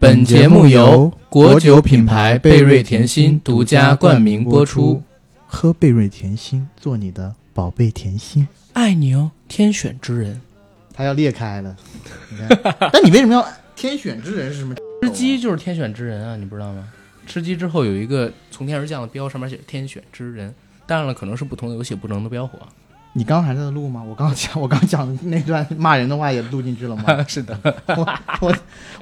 本节目由国酒品牌贝瑞甜心独家冠名播出。喝贝瑞甜心，做你的宝贝甜心。爱你哦，天选之人。它要裂开了，你看。但你为什么要天选之人是什么？吃鸡就是天选之人啊，你不知道吗？吃鸡之后有一个从天而降的标，上面写“天选之人”。当然了，可能是不同的游戏不同的标火。你刚刚还在录吗？我刚讲，我刚讲的那段骂人的话也录进去了吗？是的，我我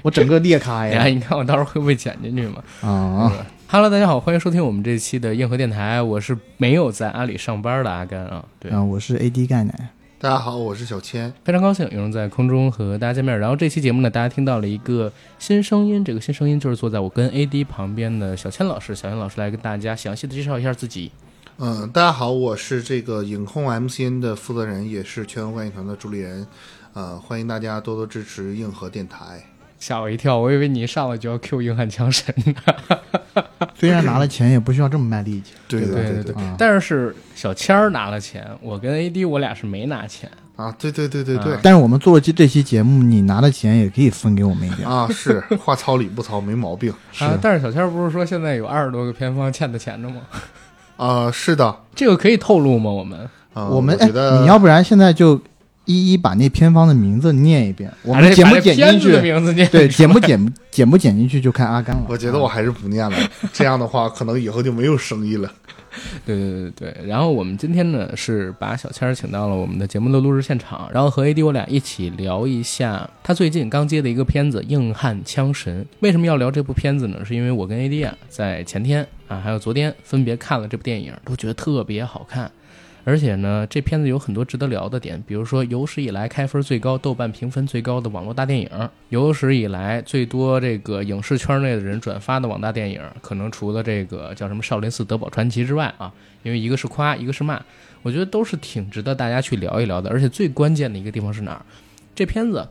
我整个裂开呀！哎，你看我到时候会不会剪进去吗？啊，Hello，大家好，欢迎收听我们这期的硬核电台，我是没有在阿里上班的阿甘啊。对啊，我是 AD 钙奶。大家好，我是小千，非常高兴有人在空中和大家见面。然后这期节目呢，大家听到了一个新声音，这个新声音就是坐在我跟 AD 旁边的小千老师。小千老师来跟大家详细的介绍一下自己。嗯，大家好，我是这个影控 MCN 的负责人，也是全球观影团的主理人。呃，欢迎大家多多支持硬核电台。吓我一跳，我以为你一上来就要 Q 硬汉枪神呢。虽然拿了钱，也不需要这么卖力气。对对对对，但是是小千儿拿了钱，我跟 AD 我俩是没拿钱啊。对对对对对。但是我们做了这这期节目，你拿的钱也可以分给我们一点啊。是，话糙理不糙，没毛病。啊，但是小千儿不是说现在有二十多个偏方欠的钱的吗？啊，是的，这个可以透露吗？我们，我们觉得你要不然现在就一一把那偏方的名字念一遍，我们剪不剪进去？对，剪不剪剪不剪进去就看阿甘了。我觉得我还是不念了，这样的话可能以后就没有生意了。对对对对，然后我们今天呢是把小千儿请到了我们的节目的录制现场，然后和 AD 我俩一起聊一下他最近刚接的一个片子《硬汉枪神》。为什么要聊这部片子呢？是因为我跟 AD 啊在前天啊还有昨天分别看了这部电影，都觉得特别好看。而且呢，这片子有很多值得聊的点，比如说有史以来开分最高、豆瓣评分最高的网络大电影，有史以来最多这个影视圈内的人转发的网大电影，可能除了这个叫什么《少林寺德宝传奇》之外啊，因为一个是夸，一个是骂，我觉得都是挺值得大家去聊一聊的。而且最关键的一个地方是哪儿？这片子。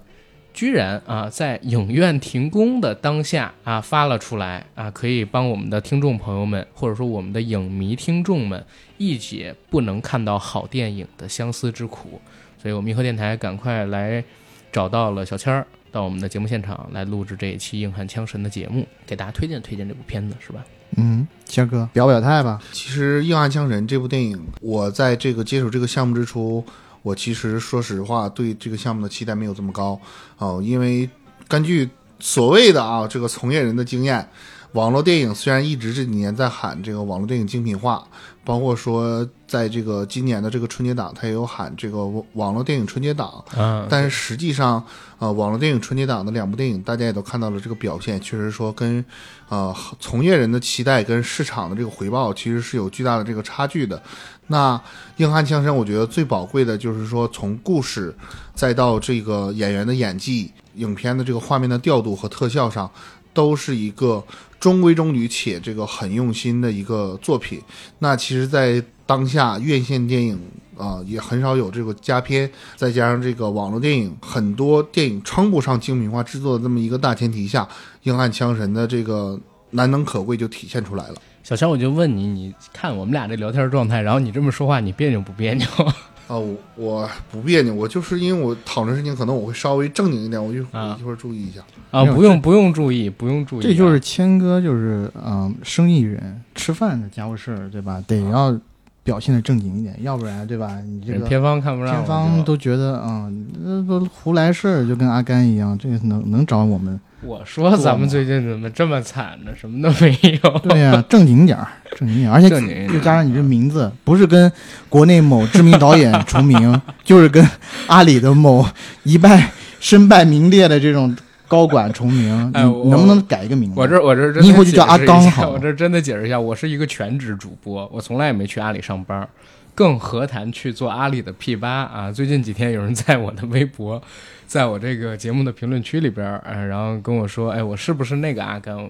居然啊，在影院停工的当下啊，发了出来啊，可以帮我们的听众朋友们，或者说我们的影迷听众们一解不能看到好电影的相思之苦。所以，我们银河电台赶快来找到了小千儿，到我们的节目现场来录制这一期《硬汉枪神》的节目，给大家推荐推荐这部片子，是吧？嗯，谦哥表表态吧。其实《硬汉枪神》这部电影，我在这个接手这个项目之初。我其实说实话，对这个项目的期待没有这么高哦，因为根据所谓的啊这个从业人的经验，网络电影虽然一直这几年在喊这个网络电影精品化，包括说在这个今年的这个春节档，它也有喊这个网络电影春节档，嗯，但是实际上，呃，网络电影春节档的两部电影，大家也都看到了这个表现，确实说跟呃从业人的期待跟市场的这个回报，其实是有巨大的这个差距的。那硬汉枪声，我觉得最宝贵的就是说，从故事，再到这个演员的演技，影片的这个画面的调度和特效上，都是一个中规中矩且这个很用心的一个作品。那其实，在当下院线电影啊，也很少有这个佳片，再加上这个网络电影，很多电影称不上精品化制作的这么一个大前提下，硬汉枪神的这个难能可贵就体现出来了。小强，我就问你，你看我们俩这聊天状态，然后你这么说话，你别扭不别扭？啊，我不别扭，我就是因为我讨论事情，可能我会稍微正经一点，我就一会儿注意一下啊，不用不用注意，不用注意，这就是谦哥，就是嗯，生意人吃饭的家务事儿，对吧？得要表现的正经一点，要不然，对吧？你这个偏方看不上，偏方都觉得啊，那都胡来事儿，就跟阿甘一样，这个能能找我们。我说咱们最近怎么这么惨呢？什么都没有。对呀，正经点儿，正经点儿，而且又加上你这名字，不是跟国内某知名导演重名，就是跟阿里的某一败身败名裂的这种高管重名。哎，能不能改一个名字？我这我这你以后就叫阿刚好。我这真的解释一下，我是一个全职主播，我从来也没去阿里上班，更何谈去做阿里的 P 八啊？最近几天有人在我的微博。在我这个节目的评论区里边，嗯，然后跟我说，哎，我是不是那个阿甘？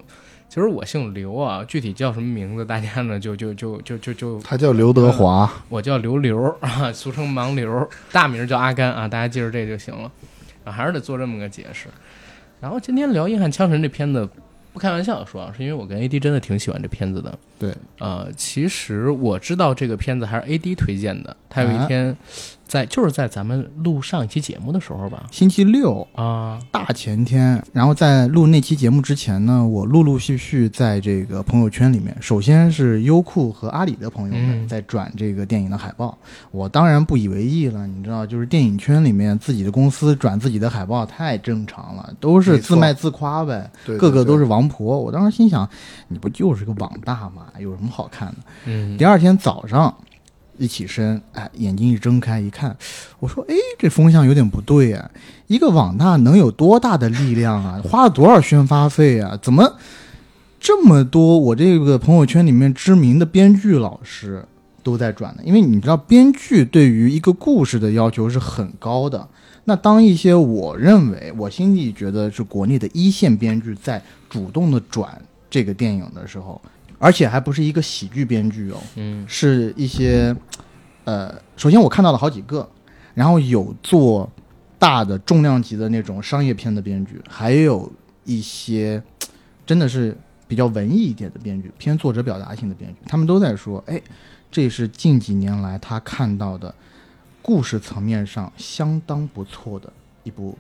其实我姓刘啊，具体叫什么名字，大家呢就就就就就就他叫刘德华，我叫刘刘啊，俗称盲刘，大名叫阿甘啊，大家记住这就行了啊，还是得做这么个解释。然后今天聊《硬汉枪神》这片子，不开玩笑说啊，是因为我跟 AD 真的挺喜欢这片子的。对，呃，其实我知道这个片子还是 AD 推荐的，他有一天。在就是在咱们录上一期节目的时候吧，星期六啊，大前天。然后在录那期节目之前呢，我陆陆续续在这个朋友圈里面，首先是优酷和阿里的朋友们在转这个电影的海报，我当然不以为意了。你知道，就是电影圈里面自己的公司转自己的海报太正常了，都是自卖自夸呗，个个都是王婆。我当时心想，你不就是个网大吗？有什么好看的？嗯。第二天早上。一起身，哎，眼睛一睁开一看，我说，哎，这风向有点不对啊！一个网大能有多大的力量啊？花了多少宣发费啊？怎么这么多？我这个朋友圈里面知名的编剧老师都在转呢？因为你知道，编剧对于一个故事的要求是很高的。那当一些我认为我心里觉得是国内的一线编剧在主动的转这个电影的时候。而且还不是一个喜剧编剧哦，嗯，是一些，呃，首先我看到了好几个，然后有做大的重量级的那种商业片的编剧，还有一些真的是比较文艺一点的编剧，偏作者表达性的编剧，他们都在说，哎，这是近几年来他看到的故事层面上相当不错的一部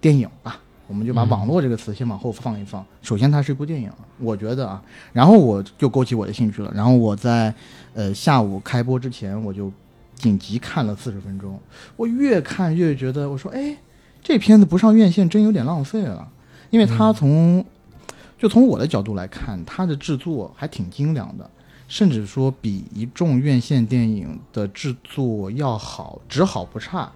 电影吧。我们就把“网络”这个词先往后放一放。首先，它是一部电影，我觉得啊，然后我就勾起我的兴趣了。然后我在呃下午开播之前，我就紧急看了四十分钟。我越看越觉得，我说，哎，这片子不上院线真有点浪费了。因为它从就从我的角度来看，它的制作还挺精良的，甚至说比一众院线电影的制作要好，只好不差。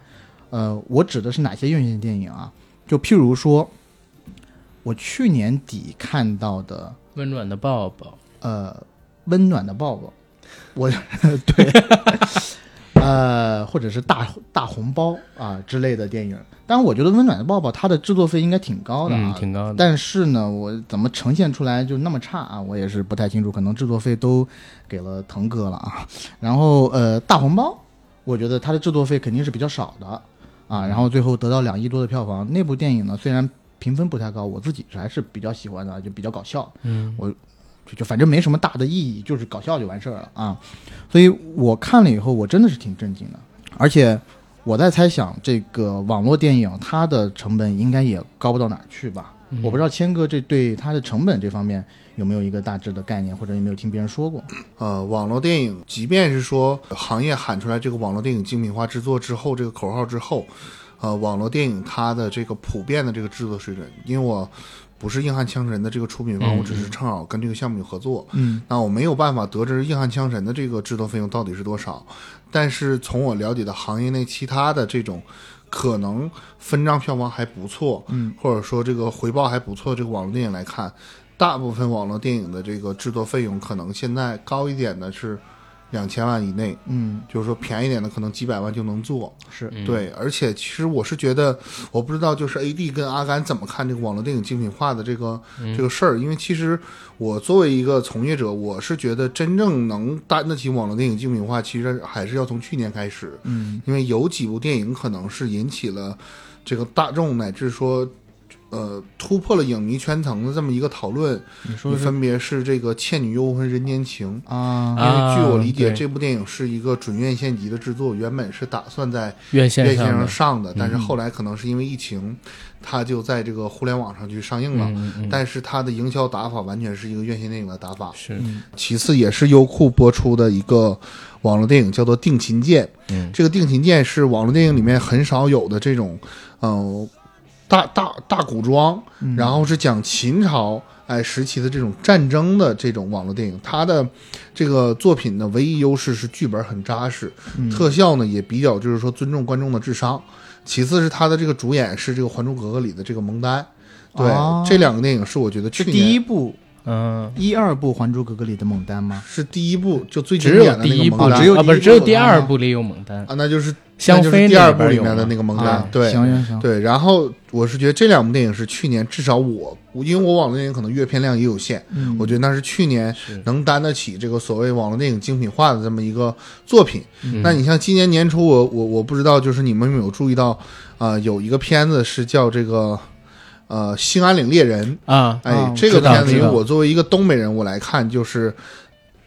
呃，我指的是哪些院线电影啊？就譬如说，我去年底看到的《温暖的抱抱》，呃，《温暖的抱抱》，我对，呃，或者是大大红包啊之类的电影。当然，我觉得《温暖的抱抱》它的制作费应该挺高的啊，挺高的。但是呢，我怎么呈现出来就那么差啊？我也是不太清楚，可能制作费都给了腾哥了啊。然后，呃，大红包，我觉得它的制作费肯定是比较少的。啊，然后最后得到两亿多的票房。那部电影呢，虽然评分不太高，我自己还是比较喜欢的，就比较搞笑。嗯，我就就反正没什么大的意义，就是搞笑就完事儿了啊。所以我看了以后，我真的是挺震惊的。而且我在猜想，这个网络电影它的成本应该也高不到哪儿去吧？我不知道谦哥这对它的成本这方面。有没有一个大致的概念，或者有没有听别人说过？呃，网络电影，即便是说行业喊出来这个网络电影精品化制作之后，这个口号之后，呃，网络电影它的这个普遍的这个制作水准，因为我不是硬汉枪神的这个出品方，我只是正好跟这个项目有合作，嗯，那我没有办法得知硬汉枪神的这个制作费用到底是多少，但是从我了解的行业内其他的这种可能分账票房还不错，嗯，或者说这个回报还不错这个网络电影来看。大部分网络电影的这个制作费用，可能现在高一点的是两千万以内，嗯，就是说便宜点的可能几百万就能做，是对。而且其实我是觉得，我不知道就是 A D 跟阿甘怎么看这个网络电影精品化的这个这个事儿，因为其实我作为一个从业者，我是觉得真正能担得起网络电影精品化，其实还是要从去年开始，嗯，因为有几部电影可能是引起了这个大众乃至说。呃，突破了影迷圈层的这么一个讨论，你说分别是这个《倩女幽魂》《人间情》啊，因为据我理解，这部电影是一个准院线级的制作，原本是打算在院线上上的，但是后来可能是因为疫情，它就在这个互联网上去上映了。但是它的营销打法完全是一个院线电影的打法。是，其次也是优酷播出的一个网络电影，叫做《定情剑》。嗯，这个《定情剑》是网络电影里面很少有的这种，嗯。大大大古装，然后是讲秦朝哎时期的这种战争的这种网络电影，它的这个作品的唯一优势是剧本很扎实，特效呢也比较就是说尊重观众的智商。其次是它的这个主演是这个《还珠格格》里的这个蒙丹，对这两个电影是我觉得去年第一部。嗯，一二部《还珠格格》里的蒙丹吗？是第一部，就最只有第一部，只有啊，不是只有第二部里有蒙丹啊，那就是香妃第二部里面的那个蒙娜，对，行行行，对。然后我是觉得这两部电影是去年至少我，因为我网络电影可能阅片量也有限，我觉得那是去年能担得起这个所谓网络电影精品化的这么一个作品。那你像今年年初，我我我不知道，就是你们有没有注意到啊？有一个片子是叫这个。呃《兴安岭猎人》啊，哎，这个片子，因为我作为一个东北人，我来看就是。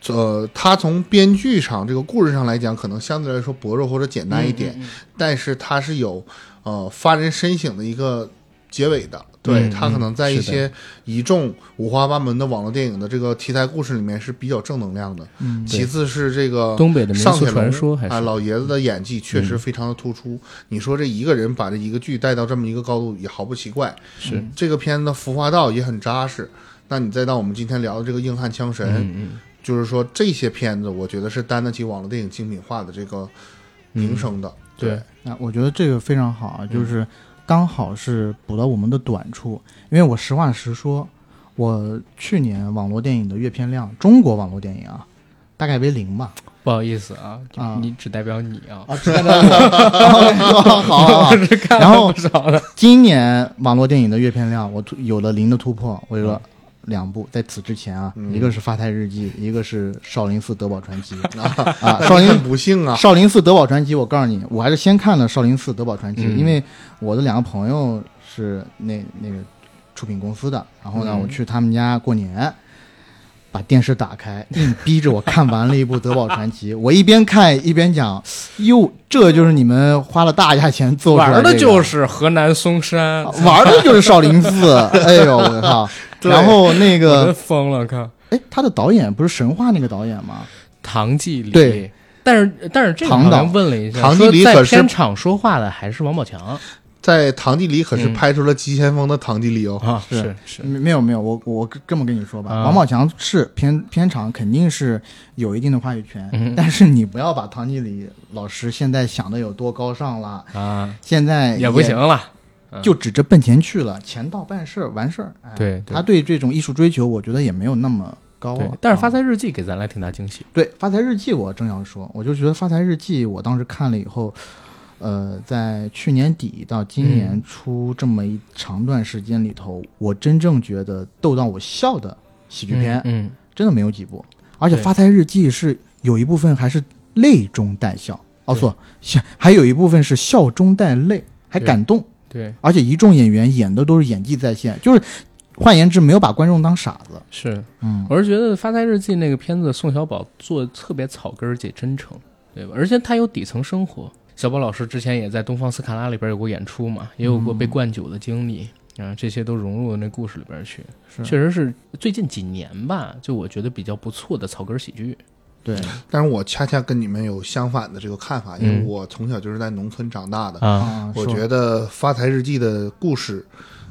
呃，他从编剧上这个故事上来讲，可能相对来说薄弱或者简单一点，但是他是有呃发人深省的一个结尾的。对他可能在一些一众五花八门的网络电影的这个题材故事里面是比较正能量的。嗯，其次是这个东北的民俗传说，啊，老爷子的演技确实非常的突出。你说这一个人把这一个剧带到这么一个高度，也毫不奇怪。是这个片子的服化道也很扎实。那你再到我们今天聊的这个硬汉枪神，嗯。就是说，这些片子我觉得是担得起网络电影精品化的这个名声的。对，那我觉得这个非常好啊，就是刚好是补到我们的短处。因为我实话实说，我去年网络电影的阅片量，中国网络电影啊，大概为零吧。不好意思啊，你只代表你啊，啊，只代表我。好，然后今年网络电影的阅片量，我突有了零的突破，我说。两部在此之前啊，一个是《发财日记》，一个是《少林寺德宝传奇》啊。少林不幸啊！少林寺德宝传奇，我告诉你，我还是先看了《少林寺德宝传奇》，因为我的两个朋友是那那个出品公司的，然后呢，我去他们家过年，把电视打开，硬逼着我看完了一部《德宝传奇》。我一边看一边讲：“哟，这就是你们花了大价钱做出来的，玩的就是河南嵩山，玩的就是少林寺。”哎呦，我靠！然后那个疯了，看，哎，他的导演不是神话那个导演吗？唐季礼。对，但是但是这个好像问了一下，唐季礼可是片场说话的还是王宝强？在唐季礼可是拍出了急先锋的唐季礼哦。啊，是是，没有没有，我我这么跟你说吧，王宝强是片片场肯定是有一定的话语权，但是你不要把唐季礼老师现在想的有多高尚了啊，现在也不行了。就指着奔钱去了，钱到办事儿完事儿。对，他对这种艺术追求，我觉得也没有那么高。但是《发财日记》给咱来挺大惊喜。对，《发财日记》我正要说，我就觉得《发财日记》我当时看了以后，呃，在去年底到今年初这么一长段时间里头，我真正觉得逗到我笑的喜剧片，嗯，真的没有几部。而且《发财日记》是有一部分还是泪中带笑，哦错，笑还有一部分是笑中带泪，还感动。对，而且一众演员演的都是演技在线，就是换言之，没有把观众当傻子。是，嗯，我是觉得《发财日记》那个片子，宋小宝做的特别草根儿且真诚，对吧？而且他有底层生活。小宝老师之前也在《东方斯卡拉》里边有过演出嘛，也有过被灌酒的经历啊，这些都融入到那故事里边去。确实是最近几年吧，就我觉得比较不错的草根喜剧。对，但是我恰恰跟你们有相反的这个看法，因为我从小就是在农村长大的啊。我觉得《发财日记》的故事，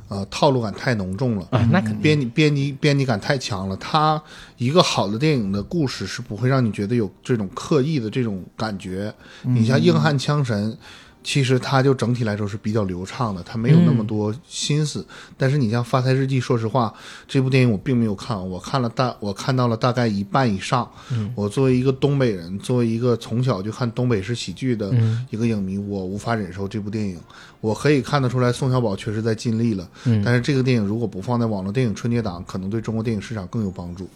呃，套路感太浓重了啊，那肯定编辑编辑编辑感太强了。它一个好的电影的故事是不会让你觉得有这种刻意的这种感觉。你像《硬汉枪神》。其实它就整体来说是比较流畅的，它没有那么多心思。但是你像《发财日记》，说实话，这部电影我并没有看，我看了大，我看到了大概一半以上。我作为一个东北人，作为一个从小就看东北式喜剧的一个影迷，我无法忍受这部电影。我可以看得出来，宋小宝确实在尽力了。但是这个电影如果不放在网络电影春节档，可能对中国电影市场更有帮助。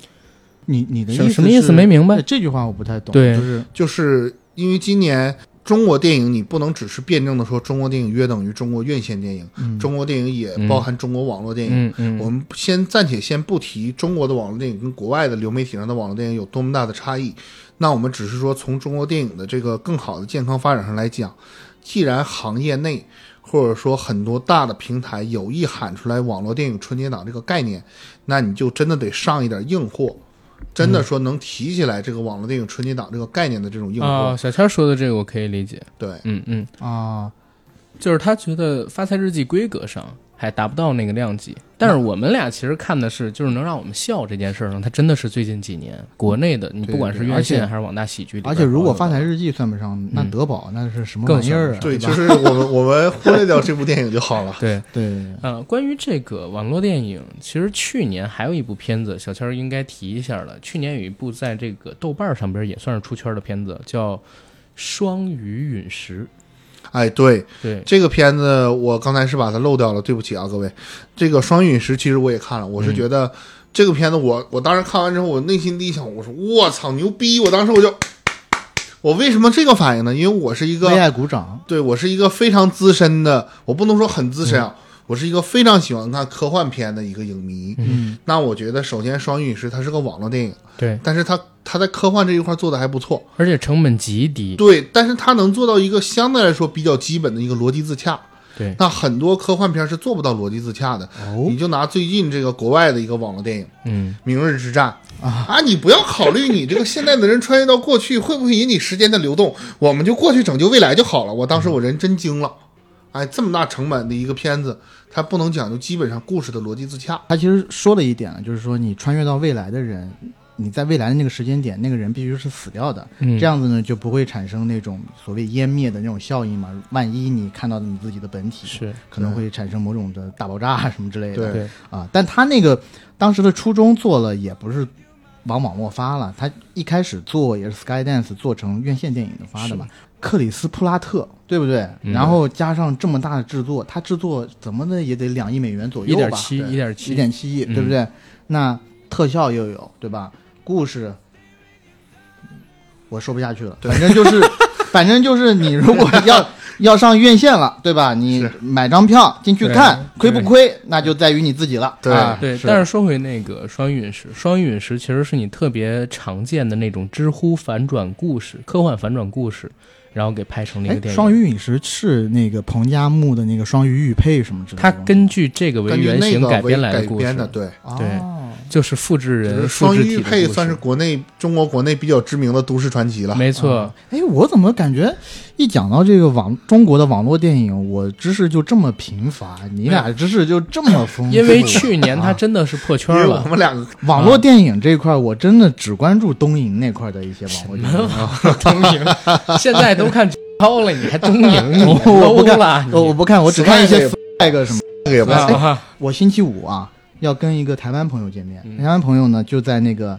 你你的意思什么意思？没明白这句话，我不太懂。对，就是就是因为今年。中国电影，你不能只是辩证的说中国电影约等于中国院线电影，中国电影也包含中国网络电影。我们先暂且先不提中国的网络电影跟国外的流媒体上的网络电影有多么大的差异，那我们只是说从中国电影的这个更好的健康发展上来讲，既然行业内或者说很多大的平台有意喊出来网络电影春节档这个概念，那你就真的得上一点硬货。真的说能提起来这个网络电影春节档这个概念的这种硬货，小千说的这个我可以理解。对，嗯嗯啊，就是他觉得《发财日记》规格上。还达不到那个量级，但是我们俩其实看的是，就是能让我们笑这件事儿呢，它真的是最近几年国内的，你不管是院线还是网大喜剧，而且如果《发财日记》算不上，那德宝那是什么玩意儿啊？对，就是我们我们忽略掉这部电影就好了。对对，嗯，关于这个网络电影，其实去年还有一部片子，小千应该提一下了。去年有一部在这个豆瓣上边也算是出圈的片子，叫《双鱼陨石》。哎，对对，这个片子我刚才是把它漏掉了，对不起啊，各位。这个《双陨石》其实我也看了，我是觉得这个片子，我我当时看完之后，我内心第一想，我说我操牛逼！我当时我就，我为什么这个反应呢？因为我是一个为爱鼓掌，对我是一个非常资深的，我不能说很资深啊，我是一个非常喜欢看科幻片的一个影迷。嗯，那我觉得首先《双鱼陨石》它是个网络电影，对，但是它它在科幻这一块做的还不错。而且成本极低。对，但是它能做到一个相对来说比较基本的一个逻辑自洽。对，那很多科幻片是做不到逻辑自洽的。哦你就拿最近这个国外的一个网络电影《嗯，明日之战》啊你不要考虑你这个现在的人穿越到过去会不会引起时间的流动，我们就过去拯救未来就好了。我当时我人真惊了，哎，这么大成本的一个片子，它不能讲究基本上故事的逻辑自洽。他其实说了一点呢，就是说你穿越到未来的人，你在未来的那个时间点，那个人必须是死掉的，嗯这样子呢就不会产生那种所谓湮灭的那种效应嘛。万一你看到你自己的本体，是可能会产生某种的大爆炸什么之类的。对对，啊，但他那个当时的初衷做了，也不是往网络发了，他一开始做也是 Skydance 做成院线电影的发的嘛。克里斯普拉特，对不对？嗯然后加上这么大的制作，它制作怎么的也得两亿美元左右吧？一点七，一一点七，一点七亿，嗯对不对？那特效又有，对吧？故事我说不下去了，反正就是，反正就是你如果要 要上院线了，对吧？你买张票进去看，亏不亏，那就在于你自己了。对啊对，但是说回那个双鱼陨石，双鱼陨石其实是你特别常见的那种知乎反转故事、科幻反转故事，然后给拍成了一哎个，电影。双鱼陨石是那个彭加木的那个双鱼玉佩什么之类的他。根据这个为原型改编来的故编的，事，对，对哦就是复制人、双玉佩算是国内中国国内比较知名的都市传奇了。没错啊。哎，我怎么感觉一讲到这个网中国的网络电影，我知识就这么贫乏，你俩知识就这么丰富？因为去年它啊真的是破圈因为我，们两个 网络电影这一块，我真的只关注东瀛那块的一些网络电影。东瀛 现在都看超了，你还东瀛？你 我我不看我我不看，我只看一些 flag 什么。那个也不行。啊我星期五啊要跟一个台湾朋友见面，嗯台湾朋友呢就在那个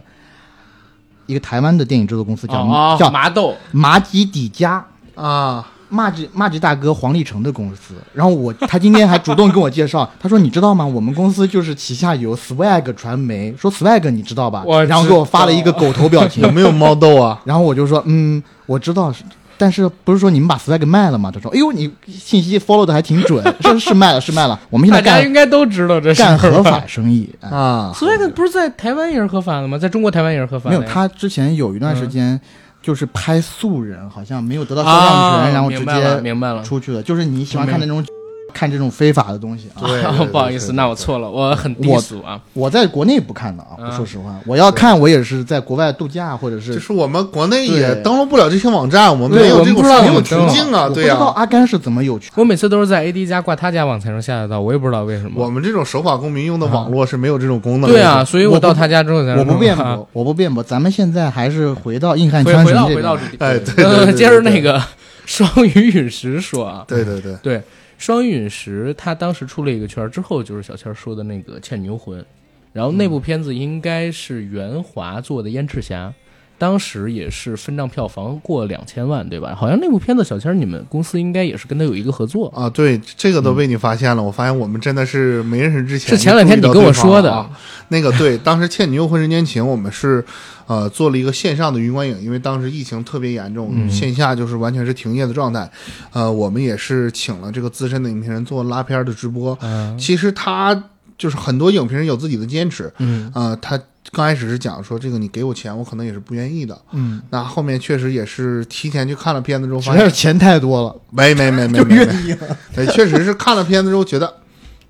一个台湾的电影制作公司叫、哦叫麻豆，麻吉底加。啊，马吉马吉大哥黄立成的公司，然后我他今天还主动跟我介绍，他说你知道吗？我们公司就是旗下有 Swag 传媒，说 Swag 你知道吧？我然后给我发了一个狗头表情有，没有猫豆啊？然后我就说嗯，我知道，但是不是说你们把 Swag 卖了吗？他说哎呦，你信息 follow 的还挺准，是是卖了是卖了，我们现在干大家应该都知道这是干合法生意啊。flag 不是在台湾也是合法的吗？在中国台湾也是合法的没有，他之前有一段时间就是拍素人，好像没有得到肖啊像权，然后直明白了，接明白了。出去了。就是你喜欢看那种看这种非法的东西啊。对啊 不好意思，那我错了，我很低俗啊。我在国内不看的啊，说实话，我要看我也是在国外度假或者是就是是我们国内也登录不了这些网站，我们没有这种没有途径啊，我不知、道阿甘是怎么有权。我每次都是在 AD 家挂他家网才能下得到，我也不知道为什么。我们这种守法公民用的网络是没有这种功能的。对啊，所以我到他家之后才我不辩啊驳，我不辩驳，咱们现在还是回到硬汉回回到回到主题，哎，对对对呃，对 接着那个双鱼陨石说啊，对对对，对，双鱼陨石它当时出了一个圈儿之后，就是小千说的那个《倩女幽魂》，然后那部片子应该是袁华做的《燕赤霞》，当时也是分账票房过两千万，对吧？好像那部片子小千你们公司应该也是跟他有一个合作。啊，对，这个都被你发现了。我发现我们真的是没认识之前是前两天你跟我说的。那个对，当时《倩女幽魂人间情》，我们是呃做了一个线上的云观影，因为当时疫情特别严重，嗯线下就是完全是停业的状态。呃，我们也是请了这个资深的影评人做拉片儿的直播。嗯其实他就是很多影评人有自己的坚持，嗯呃，他刚开始是讲说这个你给我钱，我可能也是不愿意的。嗯，那后面确实也是提前去看了片子之后，发现钱太多了，没没没没就没没，愿意了。对，确实是看了片子之后觉得，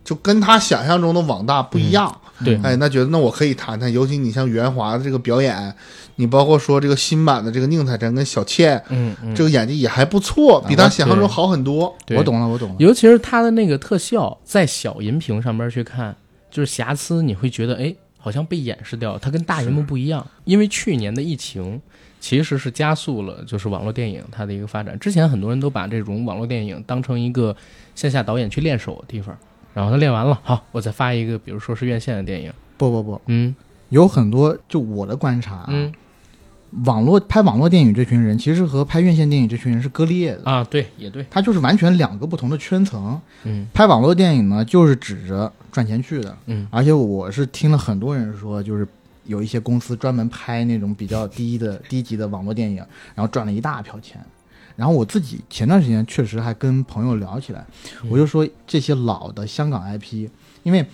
就跟他想象中的网大不一样。对哎，那觉得那我可以谈谈，尤其你像袁华的这个表演，你包括说这个新版的这个宁采臣跟小倩，嗯嗯，这个演技也还不错，比他想象中好很多。对我懂了，我懂了。尤其是他的那个特效，在小银屏上边去看，就是瑕疵，你会觉得哎，好像被掩饰掉了。它跟大荧幕不一样，因为去年的疫情其实是加速了就是网络电影它的一个发展。之前很多人都把这种网络电影当成一个线下导演去练手的地方，然后他练完了，好，我再发一个，比如说是院线的电影，不不不，嗯。有很多就我的观察啊，嗯网络拍网络电影这群人，其实和拍院线电影这群人是割裂的，啊，对，也对，他就是完全两个不同的圈层。嗯。拍网络电影呢，就是指着赚钱去的，嗯。而且我是听了很多人说，就是有一些公司专门拍那种比较低的 低级的网络电影，然后赚了一大票钱。然后我自己前段时间确实还跟朋友聊起来，我就说这些老的香港 IP，因为《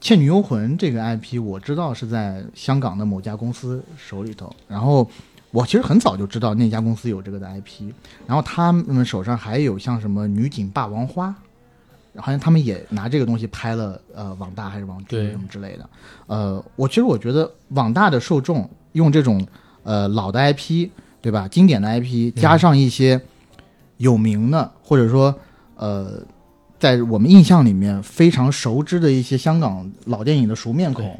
倩女幽魂》这个 IP 我知道是在香港的某家公司手里头，然后我其实很早就知道那家公司有这个的 IP，然后他们手上还有像什么《女警霸王花》。好像他们也拿这个东西拍了，呃，网大还是网剧什么之类的。呃，我其实我觉得网大的受众用这种呃老的 IP，对吧？经典的 IP 加上一些有名的，或者说呃，在我们印象里面非常熟知的一些香港老电影的熟面孔，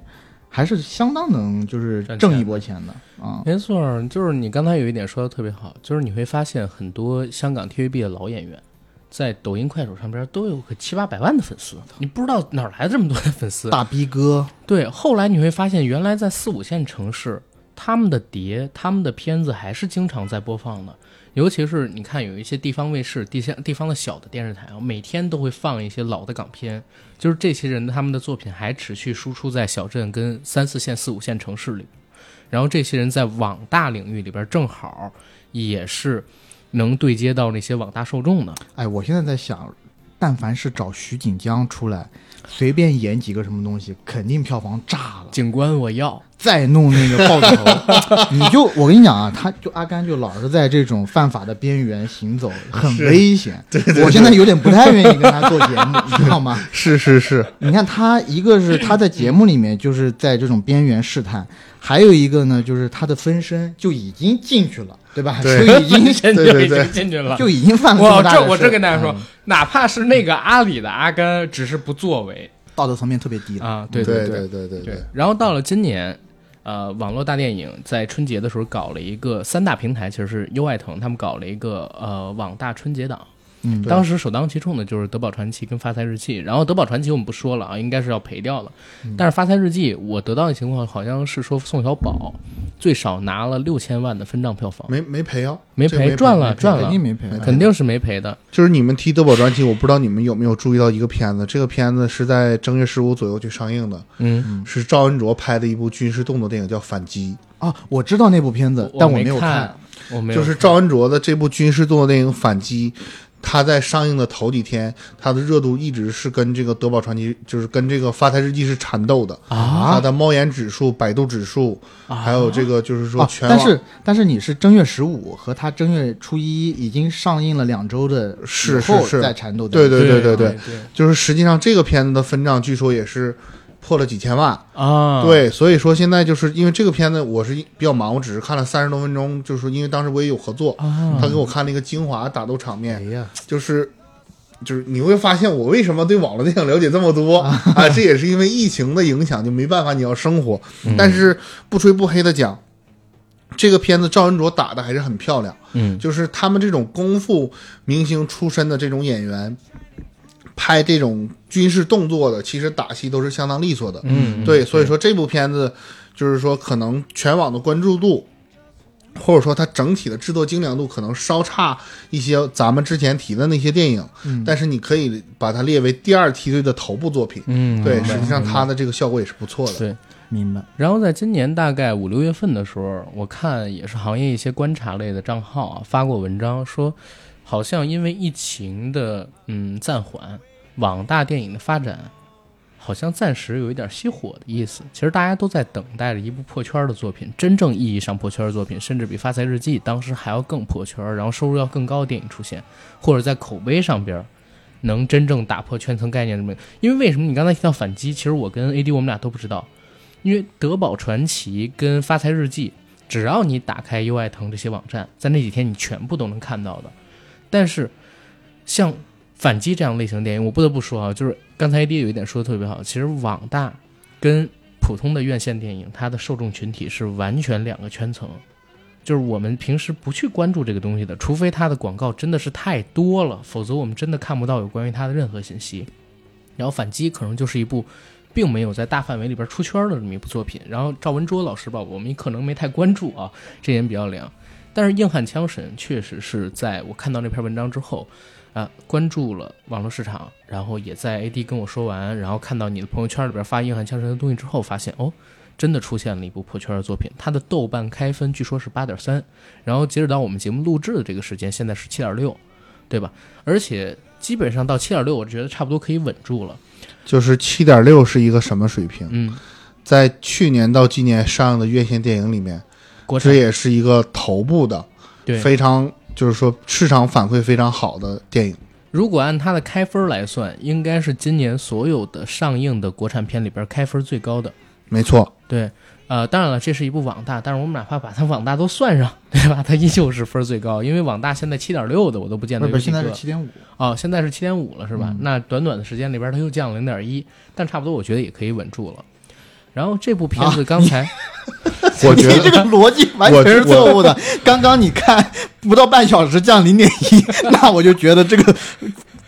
还是相当能就是挣一波钱的啊。没错，就是你刚才有一点说的特别好，就是你会发现很多香港 TVB 的老演员。在抖音、快手上边都有个七八百万的粉丝，你不知道哪来这么多的粉丝。大逼哥，对，后来你会发现，原来在四五线城市，他们的碟、他们的片子还是经常在播放的。尤其是你看，有一些地方卫视、地下地方的小的电视台啊，每天都会放一些老的港片。就是这些人他们的作品还持续输出在小镇跟三四线、四五线城市里。然后这些人在网大领域里边，正好也是。能对接到那些网大受众的，哎，我现在在想，但凡是找徐锦江出来，随便演几个什么东西，肯定票房炸了。警官，我要再弄那个豹子头，你就我跟你讲啊，他就阿甘就老是在这种犯法的边缘行走，很危险。对我现在有点不太愿意跟他做节目，你知道吗？是是是，你看他一个是他在节目里面就是在这种边缘试探，还有一个呢就是他的分身就已经进去了。对吧？就已经 进去进去了，就已经犯过。我这我这跟大家说，哪怕是那个阿里的阿甘，只是不作为，道德层面特别低啊。对对对对对对。然后到了今年，呃，网络大电影在春节的时候搞了一个三大平台，其实是优爱腾他们搞了一个呃网大春节档。嗯，当时首当其冲的就是《德宝传奇》跟《发财日记》，然后《德宝传奇》我们不说了啊，应该是要赔掉了。但是《发财日记》，我得到的情况好像是说宋小宝最少拿了六千万的分账票房，没没赔啊？没赔，赚了赚了，肯定没赔，肯定是没赔的。就是你们提《德宝传奇》，我不知道你们有没有注意到一个片子，这个片子是在正月十五左右去上映的，嗯，是赵文卓拍的一部军事动作电影，叫《反击》啊。我知道那部片子，但我没有看，我没有。就是赵文卓的这部军事动作电影《反击》。他在上映的头几天，它的热度一直是跟这个《德宝传奇》，就是跟这个《发财日记》是缠斗的啊。他的猫眼指数、百度指数，还有这个就是说全但是但是你是正月十五和它正月初一已经上映了两周的是是是在缠斗。对对对对对，就是实际上这个片子的分账据说也是。破了几千万啊！对，所以说现在就是因为这个片子，我是比较忙，我只是看了三十多分钟。就是说，因为当时我也有合作，他给我看了一个精华打斗场面。哎呀，就是就是你会发现，我为什么对网络电影了解这么多啊？这也是因为疫情的影响，就没办法，你要生活。但是不吹不黑的讲，这个片子赵文卓打的还是很漂亮。嗯，就是他们这种功夫明星出身的这种演员。拍这种军事动作的，其实打戏都是相当利索的。嗯，对，所以说这部片子就是说，可能全网的关注度，或者说它整体的制作精良度，可能稍差一些。咱们之前提的那些电影，嗯但是你可以把它列为第二梯队的头部作品。嗯，对，实际上它的这个效果也是不错的。对，明白。然后在今年大概五六月份的时候，我看也是行业一些观察类的账号啊发过文章说。好像因为疫情的嗯暂缓，网大电影的发展好像暂时有一点熄火的意思。其实大家都在等待着一部破圈的作品，真正意义上破圈的作品，甚至比《发财日记》当时还要更破圈，然后收入要更高的电影出现，或者在口碑上边能真正打破圈层概念。的？因为为什么你刚才提到反击？其实我跟 AD 我们俩都不知道，因为《德宝传奇》跟《发财日记》，只要你打开优爱腾这些网站，在那几天你全部都能看到的。但是，像反击这样类型的电影，我不得不说啊，就是刚才 A D 有一点说的特别好。其实网大跟普通的院线电影，它的受众群体是完全两个圈层。就是我们平时不去关注这个东西的，除非它的广告真的是太多了，否则我们真的看不到有关于它的任何信息。然后反击可能就是一部并没有在大范围里边出圈的这么一部作品。然后赵文卓老师吧，我们可能没太关注啊，这点比较凉。但是硬汉枪神确实是在我看到那篇文章之后，啊，关注了网络市场，然后也在 AD 跟我说完，然后看到你的朋友圈里边发硬汉枪神的东西之后，发现哦，真的出现了一部破圈的作品。它的豆瓣开分据说是八点三，然后截止到我们节目录制的这个时间，现在是七点六，对吧？而且基本上到七点六，我觉得差不多可以稳住了。就是七点六是一个什么水平？嗯，在去年到今年上映的院线电影里面，国这也是一个头部的，对，非常就是说市场反馈非常好的电影。如果按它的开分来算，应该是今年所有的上映的国产片里边开分最高的。没错，对，呃，当然了，这是一部网大，但是我们哪怕把它网大都算上，对吧？它依旧是分最高，因为网大现在七点六的我都不见得有不是，现在是七点五。哦，现在是七点五了，是吧？那短短的时间里边，它又降了零点一，但差不多，我觉得也可以稳住了。然后这部片子刚才，我觉得这个逻辑完全是错误的。刚刚你看不到半小时降零点一，那我就觉得这个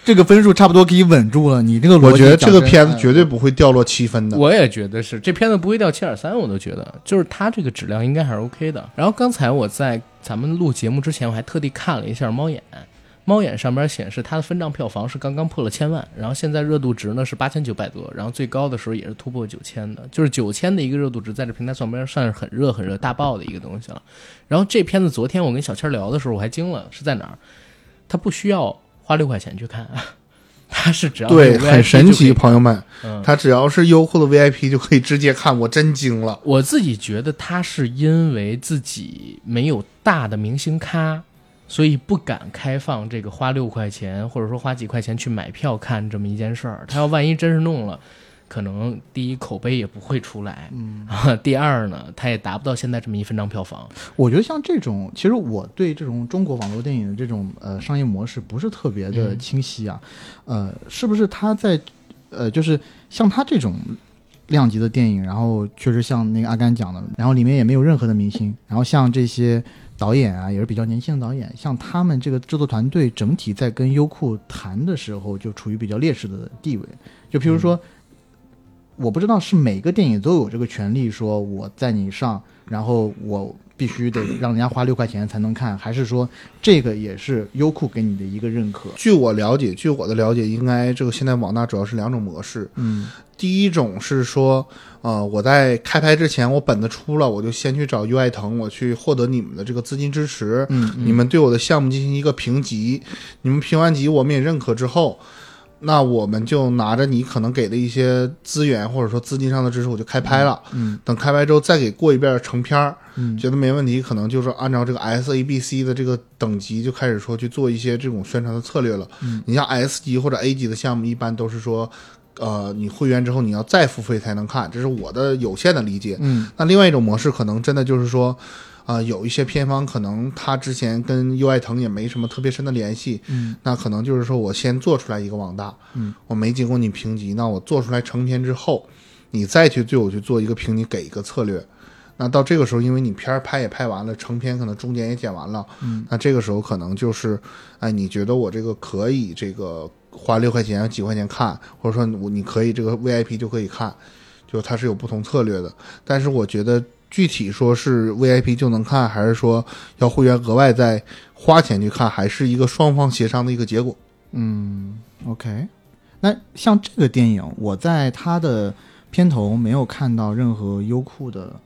这个分数差不多可以稳住了。你这个我觉得这个片子绝对不会掉落七分的。我也觉得是，这片子不会掉七点三，我都觉得就是它这个质量应该还是 OK 的。然后刚才我在咱们录节目之前，我还特地看了一下猫眼。猫眼上边显示它的分账票房是刚刚破了千万，然后现在热度值呢是八千九百多，然后最高的时候也是突破九千的，就是九千的一个热度值，在这平台上边算是很热很热大爆的一个东西了。然后这片子昨天我跟小千聊的时候，我还惊了，是在哪儿？它不需要花六块钱去看，它是只要对很神奇，朋友们，它只要是优酷的 VIP 就可以直接看，我真惊了。我自己觉得它是因为自己没有大的明星咖。所以不敢开放这个花六块钱，或者说花几块钱去买票看这么一件事儿。他要万一真是弄了，可能第一口碑也不会出来，嗯，第二呢，他也达不到现在这么一分张票房。我觉得像这种，其实我对这种中国网络电影的这种呃商业模式不是特别的清晰啊，呃，是不是他在呃，就是像他这种量级的电影，然后确实像那个阿甘讲的，然后里面也没有任何的明星，然后像这些。导演啊，也是比较年轻的导演，像他们这个制作团队整体在跟优酷谈的时候，就处于比较劣势的地位。就譬如说，我不知道是每个电影都有这个权利，说我在你上，然后我。必须得让人家花六块钱才能看，还是说这个也是优酷给你的一个认可？据我了解，据我的了解，应该这个现在网大主要是两种模式。嗯，第一种是说，呃，我在开拍之前，我本子出了，我就先去找优爱腾，我去获得你们的这个资金支持。嗯，你们对我的项目进行一个评级，你们评完级，我们也认可之后。那我们就拿着你可能给的一些资源，或者说资金上的支持，我就开拍了。嗯，等开拍之后再给过一遍成片儿，嗯，觉得没问题，可能就是按照这个 S、A、B、C 的这个等级就开始说去做一些这种宣传的策略了。嗯，你像 S 级或者 A 级的项目，一般都是说，呃，你会员之后你要再付费才能看，这是我的有限的理解。嗯，那另外一种模式可能真的就是说。啊，有一些片方可能他之前跟优爱腾也没什么特别深的联系，嗯，那可能就是说我先做出来一个网大，嗯，我没经过你评级，那我做出来成片之后，你再去对我去做一个评级，给一个策略，那到这个时候，因为你片儿拍也拍完了，成片可能中间也剪完了，嗯，那这个时候可能就是，哎，你觉得我这个可以这个花六块钱几块钱看，或者说我你可以这个 VIP 就可以看，就它是有不同策略的，但是我觉得。具体说是 VIP 就能看，还是说要会员额外再花钱去看，还是一个双方协商的一个结果。嗯，OK。那像这个电影，我在它的片头没有看到任何优酷的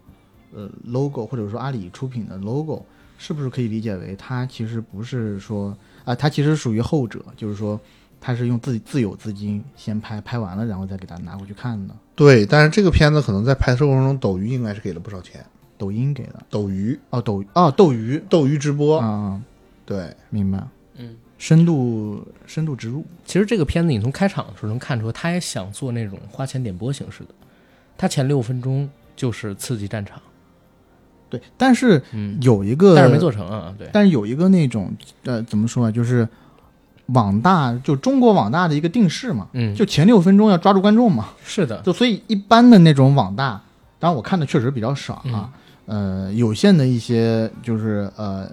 呃 logo，或者说阿里出品的 logo，是不是可以理解为它其实不是说啊，它其实属于后者，就是说。他是用自己自有资金先拍拍完了，然后再给他拿回去看的。对，但是这个片子可能在拍摄过程中，抖鱼应该是给了不少钱。抖音给的，抖鱼哦，抖哦，斗鱼，斗鱼直播啊，对，明白。嗯，深度深度植入。其实这个片子你从开场的时候能看出，他也想做那种花钱点播形式的。他前六分钟就是刺激战场，对，但是有一个，但是没做成啊。对，但是有一个那种呃，怎么说啊，就是。网大就中国网大的一个定式嘛，嗯，就前六分钟要抓住观众嘛，是的，就所以一般的那种网大，当然我看的确实比较少啊，呃，有限的一些就是呃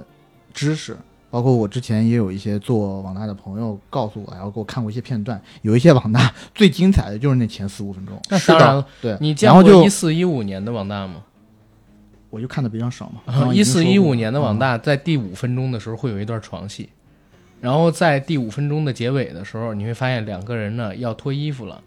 知识，包括我之前也有一些做网大的朋友告诉我，然后给我看过一些片段，有一些网大最精彩的就是那前四五分钟，那当然了，对，你见过一四一五年的网大吗？我就看的比较少嘛，一四一五年的网大在第五分钟的时候会有一段床戏。然后在第五分钟的结尾的时候，你会发现两个人呢要脱衣服了，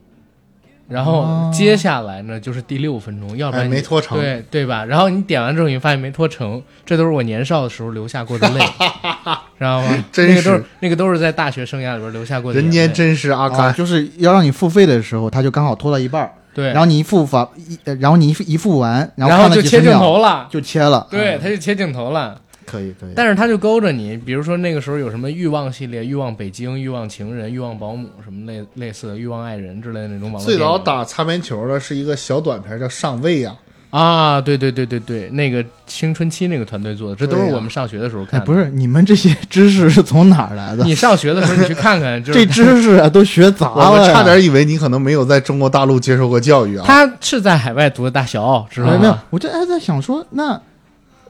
然后接下来呢就是第六分钟，要不然没脱成，对对吧？然后你点完之后，你发现没脱成，这都是我年少的时候留下过的泪，知道吗？真是那个都是在大学生涯里边留下过的。人间真实阿甘，就是要让你付费的时候，他就刚好拖到一半对，然后你一付发一，然后你一一付完，然后就切镜头了，就切了，对，他就切镜头了。可以可以，但是他就勾着你，比如说那个时候有什么欲望系列、欲望北京、欲望情人、欲望保姆什么类类似的欲望爱人之类的那种网络。最早打擦边球的是一个小短片，叫上位呀。啊，对对对对对，那个青春期那个团队做的，这都是我们上学的时候看。不是你们这些知识是从哪儿来的？你上学的时候你去看看，这知识啊都学杂了。我差点以为你可能没有在中国大陆接受过教育啊。他是在海外读的大学，知道吗？没有，我就还在想说那。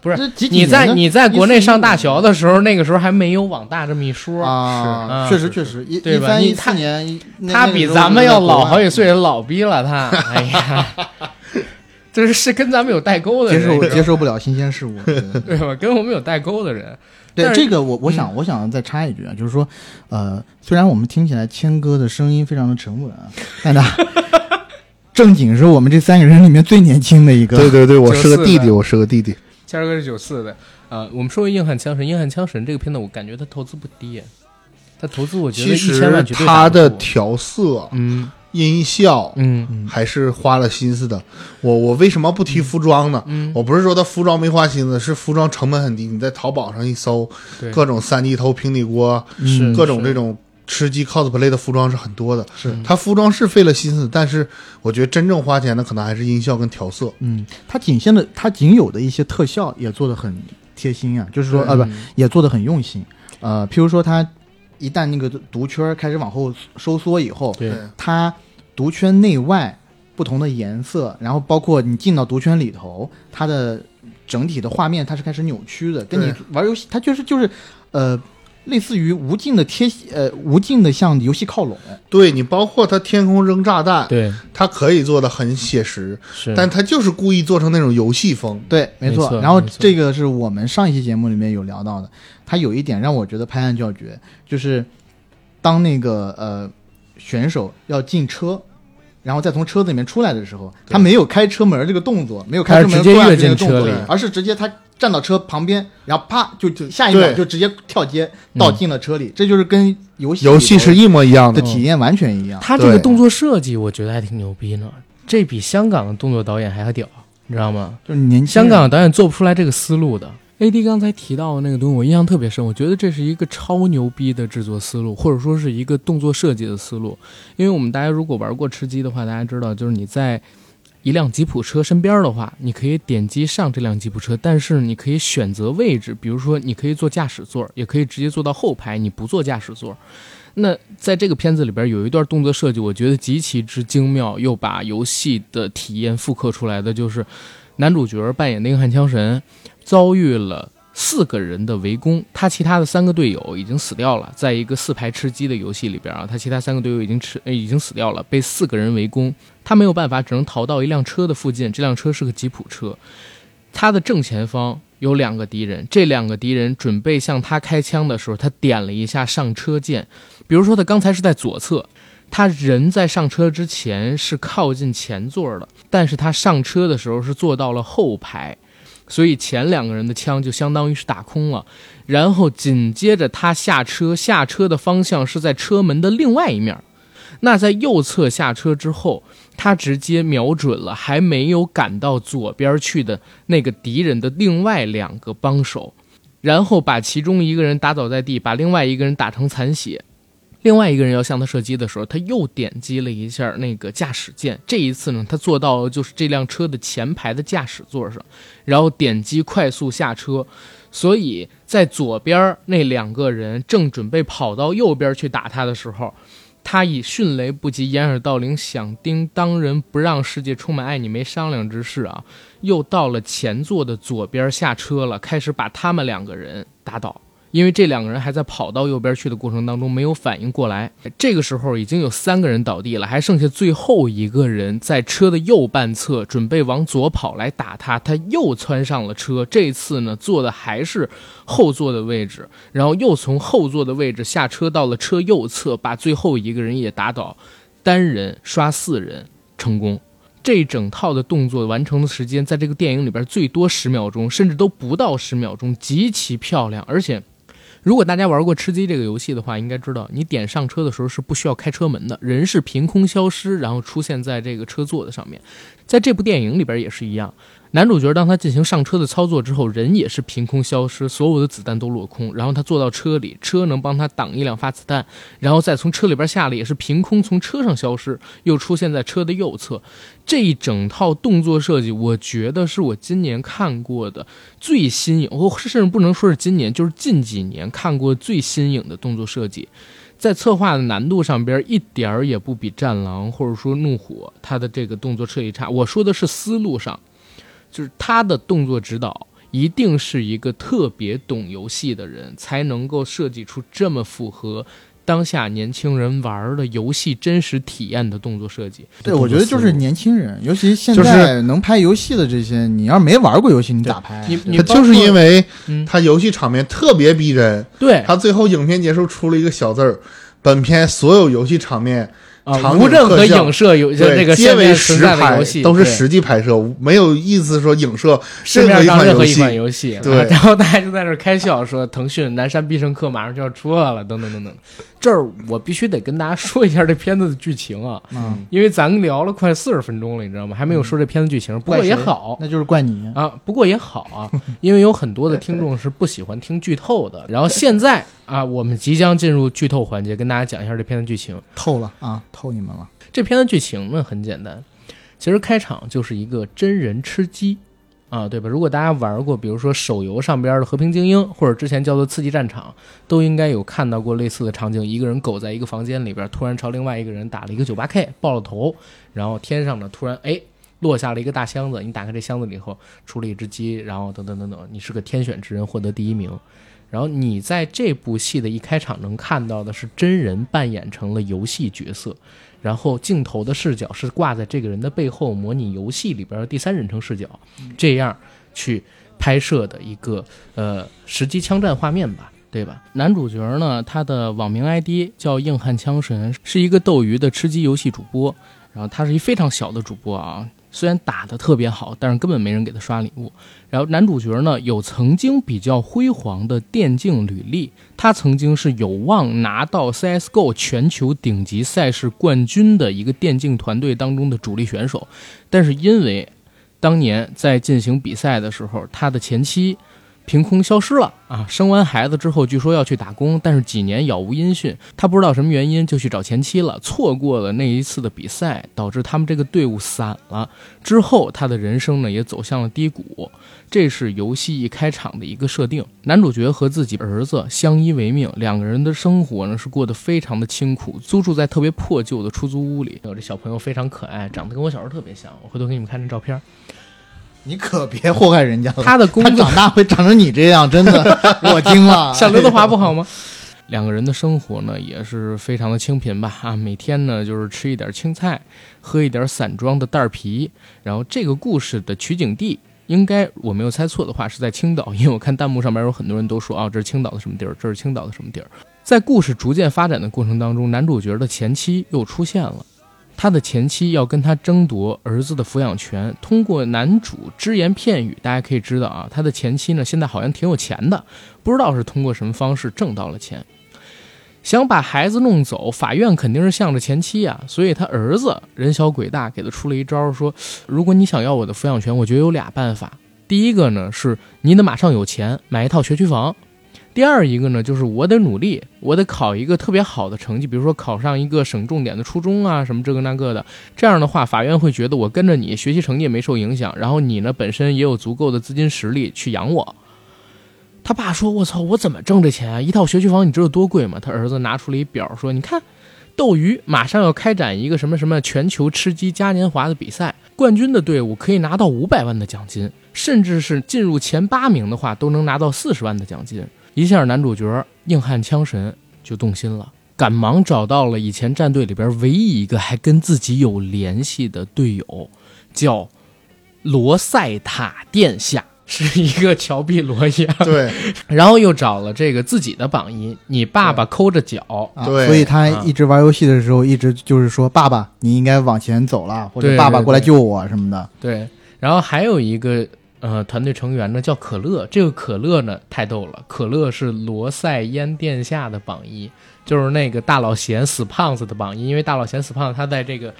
不是你在你在国内上大学的时候，那个时候还没有网大这么一说啊，确实确实，对吧？一四年，他比咱们要老好几岁，老逼了他。哎呀，就是是跟咱们有代沟的人，接受接受不了新鲜事物，对吧？跟我们有代沟的人。对这个，我我想我想再插一句啊，就是说，呃，虽然我们听起来谦哥的声音非常的沉稳啊，但他 正经是我们这三个人里面最年轻的一个。对对对，我是个弟弟，我是个弟弟。谦哥是九四的，呃，我们说硬汉枪神，硬汉枪神这个片子，我感觉他投资不低，他投资我觉得一千万绝对他的调色，嗯，音效，嗯，还是花了心思的。我我为什么不提服装呢？嗯，我不是说他服装没花心思，是服装成本很低。你在淘宝上一搜，各种三 D 头平底锅，是各种这种。吃鸡 cosplay 的服装是很多的，是他服装是费了心思，但是我觉得真正花钱的可能还是音效跟调色。嗯，它仅限的它仅有的一些特效也做的很贴心啊，就是说啊不也做的很用心。呃，譬如说它一旦那个毒圈开始往后收缩以后，对，它毒圈内外不同的颜色，然后包括你进到毒圈里头，它的整体的画面它是开始扭曲的，跟你玩游戏它就是就是呃。类似于无尽的贴呃无尽的向游戏靠拢，对你包括他天空扔炸弹，对，他可以做的很写实，是，但他就是故意做成那种游戏风，对，没错。然后这个是我们上一期节目里面有聊到的，他有一点让我觉得拍案叫绝，就是当那个呃选手要进车，然后再从车子里面出来的时候，他没有开车门这个动作，没有开车门直接跃进车里，而是直接他。站到车旁边，然后啪就下一秒就直接跳街倒进了车里，这就是跟游戏游戏是一模一样的体验，完全一样。他这个动作设计，我觉得还挺牛逼呢。这比香港的动作导演还要屌，你知道吗？就是年香港的导演做不出来这个思路的。A D 刚才提到的那个东西，我印象特别深。我觉得这是一个超牛逼的制作思路，或者说是一个动作设计的思路。因为我们大家如果玩过吃鸡的话，大家知道，就是你在。一辆吉普车身边的话，你可以点击上这辆吉普车，但是你可以选择位置，比如说你可以坐驾驶座，也可以直接坐到后排，你不坐驾驶座。那在这个片子里边有一段动作设计，我觉得极其之精妙，又把游戏的体验复刻出来的，就是男主角扮演那个汉枪神遭遇了。四个人的围攻，他其他的三个队友已经死掉了。在一个四排吃鸡的游戏里边啊，他其他三个队友已经吃，已经死掉了，被四个人围攻，他没有办法，只能逃到一辆车的附近。这辆车是个吉普车，他的正前方有两个敌人，这两个敌人准备向他开枪的时候，他点了一下上车键。比如说，他刚才是在左侧，他人在上车之前是靠近前座的，但是他上车的时候是坐到了后排。所以前两个人的枪就相当于是打空了，然后紧接着他下车，下车的方向是在车门的另外一面。那在右侧下车之后，他直接瞄准了还没有赶到左边去的那个敌人的另外两个帮手，然后把其中一个人打倒在地，把另外一个人打成残血。另外一个人要向他射击的时候，他又点击了一下那个驾驶键。这一次呢，他坐到就是这辆车的前排的驾驶座上，然后点击快速下车。所以在左边那两个人正准备跑到右边去打他的时候，他以迅雷不及掩耳盗铃、响叮当人不让世界充满爱你没商量之势啊，又到了前座的左边下车了，开始把他们两个人打倒。因为这两个人还在跑到右边去的过程当中没有反应过来，这个时候已经有三个人倒地了，还剩下最后一个人在车的右半侧准备往左跑来打他，他又窜上了车，这次呢坐的还是后座的位置，然后又从后座的位置下车到了车右侧，把最后一个人也打倒，单人刷四人成功。这整套的动作完成的时间，在这个电影里边最多十秒钟，甚至都不到十秒钟，极其漂亮。而且，如果大家玩过吃鸡这个游戏的话，应该知道，你点上车的时候是不需要开车门的，人是凭空消失，然后出现在这个车座的上面。在这部电影里边也是一样。男主角当他进行上车的操作之后，人也是凭空消失，所有的子弹都落空。然后他坐到车里，车能帮他挡一两发子弹，然后再从车里边下来，也是凭空从车上消失，又出现在车的右侧。这一整套动作设计，我觉得是我今年看过的最新颖，或甚至不能说是今年，就是近几年看过最新颖的动作设计。在策划的难度上边，一点儿也不比《战狼》或者说《怒火》它的这个动作设计差。我说的是思路上。就是他的动作指导一定是一个特别懂游戏的人，才能够设计出这么符合当下年轻人玩的游戏真实体验的动作设计。对，我觉得就是年轻人，尤其现在能拍游戏的这些，你要是没玩过游戏，你咋拍？你你就是因为他游戏场面特别逼真。对他最后影片结束出了一个小字儿：本片所有游戏场面。啊，无任何影射，有这个皆为实拍，都是实际拍摄，没有意思说影射市面上任何一款游戏。对，然后大家就在这开笑说，腾讯《南山必胜客》马上就要出来了，等等等等。这儿我必须得跟大家说一下这片子的剧情啊，嗯，因为咱聊了快四十分钟了，你知道吗？还没有说这片子剧情。不过也好，那就是怪你啊。不过也好啊，因为有很多的听众是不喜欢听剧透的。然后现在啊，我们即将进入剧透环节，跟大家讲一下这片子剧情。透了啊，透你们了。这片子剧情呢很简单，其实开场就是一个真人吃鸡，啊，对吧？如果大家玩过，比如说手游上边的《和平精英》或者之前叫做《刺激战场》，都应该有看到过类似的场景：一个人苟在一个房间里边，突然朝另外一个人打了一个九八 K，爆了头，然后天上呢突然哎落下了一个大箱子，你打开这箱子里以后出了一只鸡，然后等等等等，你是个天选之人，获得第一名。然后你在这部戏的一开场能看到的是真人扮演成了游戏角色。然后镜头的视角是挂在这个人的背后，模拟游戏里边的第三人称视角，这样去拍摄的一个呃实际枪战画面吧，对吧？男主角呢，他的网名 ID 叫硬汉枪神，是一个斗鱼的吃鸡游戏主播，然后他是一非常小的主播啊。虽然打得特别好，但是根本没人给他刷礼物。然后男主角呢，有曾经比较辉煌的电竞履历，他曾经是有望拿到 CSGO 全球顶级赛事冠军的一个电竞团队当中的主力选手，但是因为当年在进行比赛的时候，他的前妻。凭空消失了啊！生完孩子之后，据说要去打工，但是几年杳无音讯。他不知道什么原因，就去找前妻了，错过了那一次的比赛，导致他们这个队伍散了。之后，他的人生呢也走向了低谷。这是游戏一开场的一个设定。男主角和自己儿子相依为命，两个人的生活呢是过得非常的清苦，租住在特别破旧的出租屋里。有这小朋友非常可爱，长得跟我小时候特别像。我回头给你们看这照片。你可别祸害人家了。他的工作长大会长成你这样，真的，我惊了。像刘德华不好吗？两个人的生活呢，也是非常的清贫吧？啊，每天呢就是吃一点青菜，喝一点散装的袋啤。然后这个故事的取景地，应该我没有猜错的话，是在青岛。因为我看弹幕上面有很多人都说啊，这是青岛的什么地儿？这是青岛的什么地儿？在故事逐渐发展的过程当中，男主角的前妻又出现了。他的前妻要跟他争夺儿子的抚养权，通过男主只言片语，大家可以知道啊，他的前妻呢现在好像挺有钱的，不知道是通过什么方式挣到了钱，想把孩子弄走，法院肯定是向着前妻啊，所以他儿子人小鬼大，给他出了一招，说如果你想要我的抚养权，我觉得有俩办法，第一个呢是你得马上有钱买一套学区房。第二一个呢，就是我得努力，我得考一个特别好的成绩，比如说考上一个省重点的初中啊，什么这个那个的。这样的话，法院会觉得我跟着你学习成绩也没受影响，然后你呢本身也有足够的资金实力去养我。他爸说：“我操，我怎么挣这钱啊？一套学区房你知道多贵吗？”他儿子拿出了一表说：“你看，斗鱼马上要开展一个什么什么全球吃鸡嘉年华的比赛，冠军的队伍可以拿到五百万的奖金，甚至是进入前八名的话，都能拿到四十万的奖金。”一下，男主角硬汉枪神就动心了，赶忙找到了以前战队里边唯一一个还跟自己有联系的队友，叫罗塞塔殿下。是一个 乔碧罗一样。对，然后又找了这个自己的榜一，你爸爸抠着脚，对所以他一直玩游戏的时候，一直就是说：“爸爸，你应该往前走了，或者爸爸过来救我什么的。对，然后还有一个呃团队成员呢叫可乐，这个可乐呢太逗了，可乐是罗塞烟殿下的榜一，就是那个大老贤死胖子的榜一，因为大老贤死胖子他在这个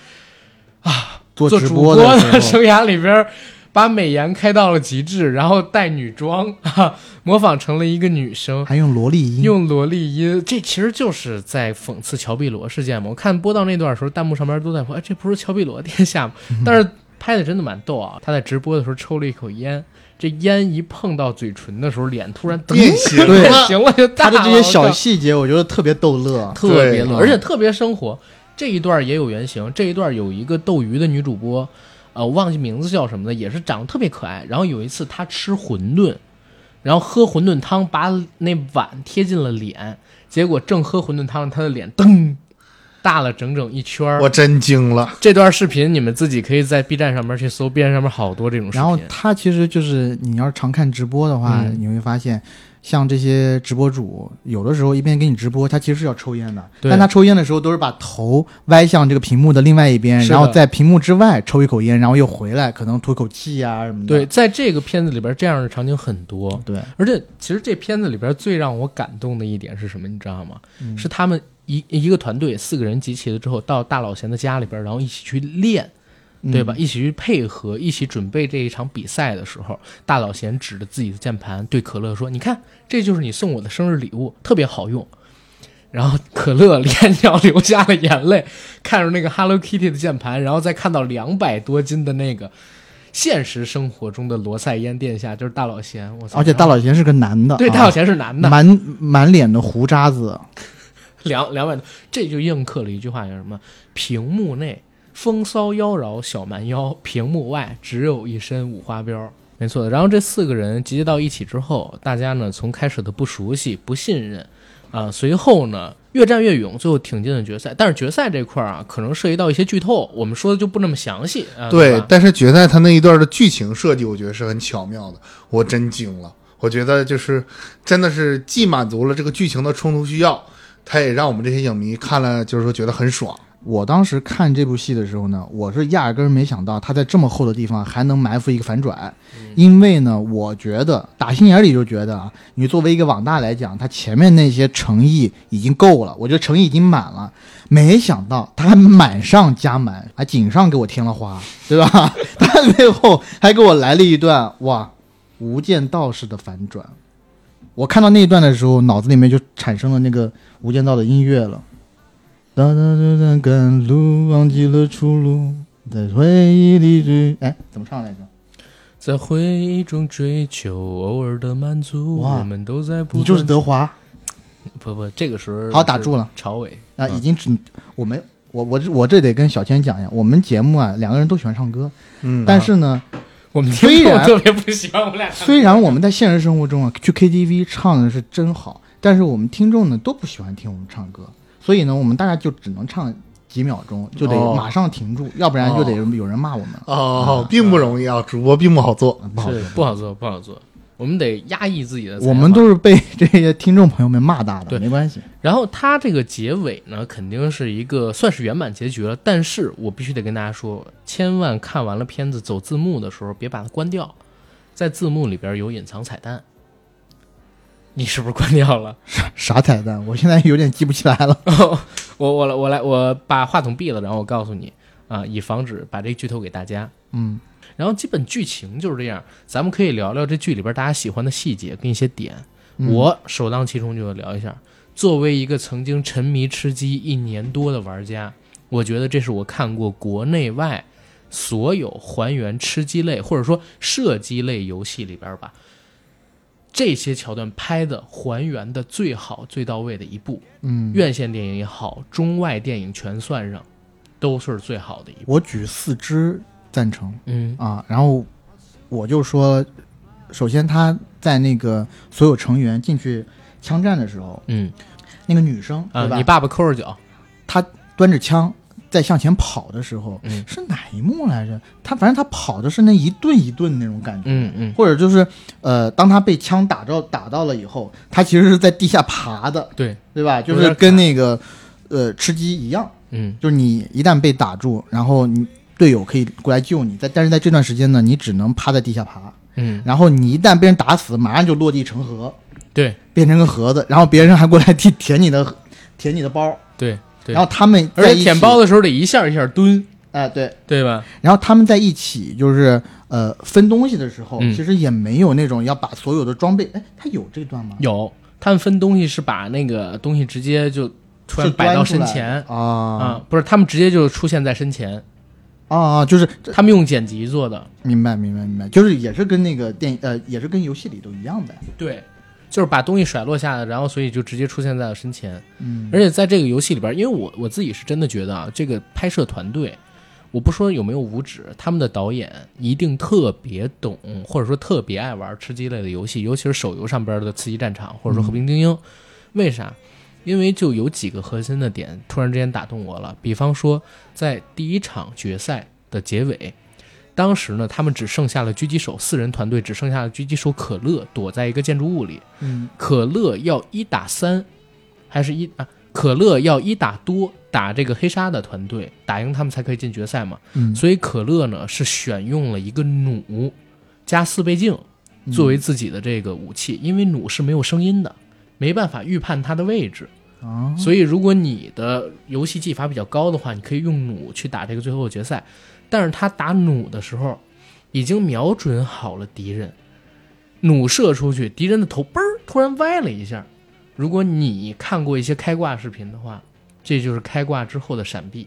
做直做主播的生涯里边。把美颜开到了极致，然后带女装，哈，模仿成了一个女生，还用萝莉音，用萝莉音，这其实就是在讽刺乔碧罗事件嘛。我看播到那段的时候，弹幕上面都在说：“哎，这不是乔碧罗殿下吗？”但是拍的真的蛮逗啊！他在直播的时候抽了一口烟，这烟一碰到嘴唇的时候，脸突然变形对了，行了，就大了他的这些小细节，我觉得特别逗乐。特别对乐，而且特别生活。这一段也有原型，这一段有一个斗鱼的女主播，呃，我忘记名字叫什么的，也是长得特别可爱。然后有一次她吃馄饨，然后喝馄饨汤，把那碗贴近了脸，结果正喝馄饨汤，她的脸噔大了整整一圈儿。我真惊了。这段视频你们自己可以在 B 站上面去搜，B 站上面好多这种视频。然后他其实就是你要是常看直播的话，嗯你会发现，像这些直播主，有的时候一边给你直播，他其实是要抽烟的，对但他抽烟的时候都是把头歪向这个屏幕的另外一边，然后在屏幕之外抽一口烟，然后又回来，可能吐口气啊什么的。对，在这个片子里边，这样的场景很多。对，而且，其实这片子里边最让我感动的一点是什么？你知道吗？嗯是他们一一个团队四个人集齐了之后，到大老贤的家里边，然后一起去练，对吧？嗯一起去配合，一起准备这一场比赛的时候，大老贤指着自己的键盘对可乐说：“你看，这就是你送我的生日礼物，特别好用。”然后可乐连脚流下了眼泪，看着那个 Hello Kitty 的键盘，然后再看到两百多斤的那个现实生活中的罗塞烟殿下，就是大老贤。我操！而且大老贤是个男的，啊对大老贤是男的，满满脸的胡渣子，两两百多，这就应刻了一句话，叫什么？屏幕内风骚妖娆小蛮腰，屏幕外只有一身五花膘。没错。然后这四个人集结到一起之后，大家呢从开始的不熟悉、不信任，啊，随后呢越战越勇，最后挺进了决赛。但是决赛这块儿啊，可能涉及到一些剧透，我们说的就不那么详细对但是决赛他那一段的剧情设计，我觉得是很巧妙的，我真惊了。我觉得就是真的是既满足了这个剧情的冲突需要，他也让我们这些影迷看了就是说觉得很爽。我当时看这部戏的时候呢，我是压根儿没想到他在这么厚的地方还能埋伏一个反转，因为呢，我觉得打心眼里就觉得啊，你作为一个网大来讲，他前面那些诚意已经够了，我觉得诚意已经满了，没想到他还满上加满，还锦上给我添了花，对吧？他最后还给我来了一段哇，无间道式的反转。我看到那一段的时候，脑子里面就产生了那个《无间道》的音乐了。哒哒哒哒，赶路忘记了出路，在回忆里追。哎，怎么唱来着？在回忆中追求偶尔的满足，哇我们都在不你就是德华不不，这个时候好打住了。朝伟啊！嗯已经只我们我我我这得跟小千讲一下，我们节目啊，两个人都喜欢唱歌，嗯但是呢，我们虽然特别不喜欢我们俩。虽然我们在现实生活中啊去 KTV 唱的是真好，但是我们听众呢都不喜欢听我们唱歌，所以呢，我们大家就只能唱几秒钟，就得哦马上停住，要不然就得有人骂我们。哦，并不容易啊，主播并不好做。不好是不好做，不好做。我们得压抑自己的。我们都是被这些听众朋友们骂大的，对没关系。然后他这个结尾呢，肯定是一个算是圆满结局了。但是我必须得跟大家说，千万看完了片子走字幕的时候，别把它关掉，在字幕里边有隐藏彩蛋。你是不是关掉了？啥彩蛋？我现在有点记不起来了。我我来我来我把话筒闭了，然后我告诉你啊，以防止把这个剧透给大家。嗯，然后基本剧情就是这样，咱们可以聊聊这剧里边大家喜欢的细节跟一些点。嗯我首当其冲就要聊一下，作为一个曾经沉迷吃鸡一年多的玩家，我觉得这是我看过国内外所有还原吃鸡类或者说射击类游戏里边吧，这些桥段拍的还原的最好、最到位的一部。嗯，院线电影也好，中外电影全算上，都是最好的一部。我举四支赞成嗯啊，然后我就说，首先他在那个所有成员进去枪战的时候，嗯那个女生啊对，吧？你爸爸抠着脚，他端着枪在向前跑的时候，嗯是哪一幕来着？他反正他跑的是那一顿一顿那种感觉，嗯嗯，或者就是呃，当他被枪打着打到了以后，他其实是在地下爬的，对，对吧？就是跟那个呃吃鸡一样，嗯。就是你一旦被打住，然后你队友可以过来救你，在但是在这段时间呢，你只能趴在地下爬，嗯，然后你一旦被人打死，马上就落地成盒，对。变成个盒子，然后别人还过来舔舔你的舔你的包，对对，然后他们而且舔包的时候得一下一下蹲，哎对，对吧？然后他们在一起就是呃分东西的时候，嗯。其实也没有那种要把所有的装备，哎，他有这段吗？有，他们分东西是把那个东西直接就突然摆到身前啊。啊，不是，他们直接就出现在身前，啊啊，就是他们用剪辑做的，明白明白明白，就是也是跟那个电呃也是跟游戏里都一样的。对，就是把东西甩落下来，然后所以就直接出现在了身前。嗯。而且在这个游戏里边，因为我我自己是真的觉得啊，这个拍摄团队，我不说有没有五指，他们的导演一定特别懂，或者说特别爱玩吃鸡类的游戏，尤其是手游上边的《刺激战场》或者说《和平精英》为啥？因为就有几个核心的点突然之间打动我了，比方说在第一场决赛的结尾。当时呢，他们只剩下了狙击手四人团队，只剩下了狙击手可乐躲在一个建筑物里，嗯可乐要一打三，还是一啊？可乐要一打多打这个黑鲨的团队，打赢他们才可以进决赛嘛。嗯所以可乐呢是选用了一个弩加四倍镜作为自己的这个武器，因为弩是没有声音的，没办法预判它的位置。啊所以如果你的游戏技法比较高的话，你可以用弩去打这个最后的决赛。但是他打弩的时候，已经瞄准好了敌人，弩射出去，敌人的头嘣儿突然歪了一下。如果你看过一些开挂视频的话，这就是开挂之后的闪避。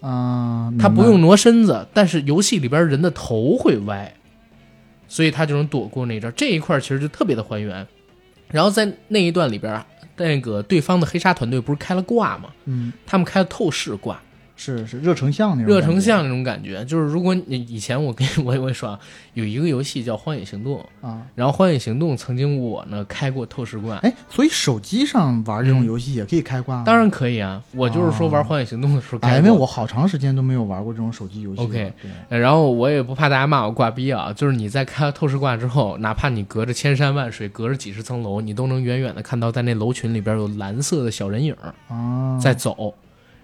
啊，他不用挪身子，但是游戏里边人的头会歪，所以他就能躲过那一招。这一块其实就特别的还原。然后在那一段里边，那个对方的黑鲨团队不是开了挂吗？嗯他们开了透视挂，是是热成像那种热成像那种感觉。就是如果你以前我跟 我也会说啊，有一个游戏叫《荒野行动》，啊。然后《荒野行动》曾经我呢开过透视挂，哎，所以手机上玩这种游戏也可以开挂吗？当然可以啊。我就是说玩《荒野行动》的时候开。因为我好长时间都没有玩过这种手机游戏了。OK 然后我也不怕大家骂我挂逼啊，就是你在开透视挂之后，哪怕你隔着千山万水，隔着几十层楼，你都能远远的看到在那楼群里边有蓝色的小人影儿啊，在走。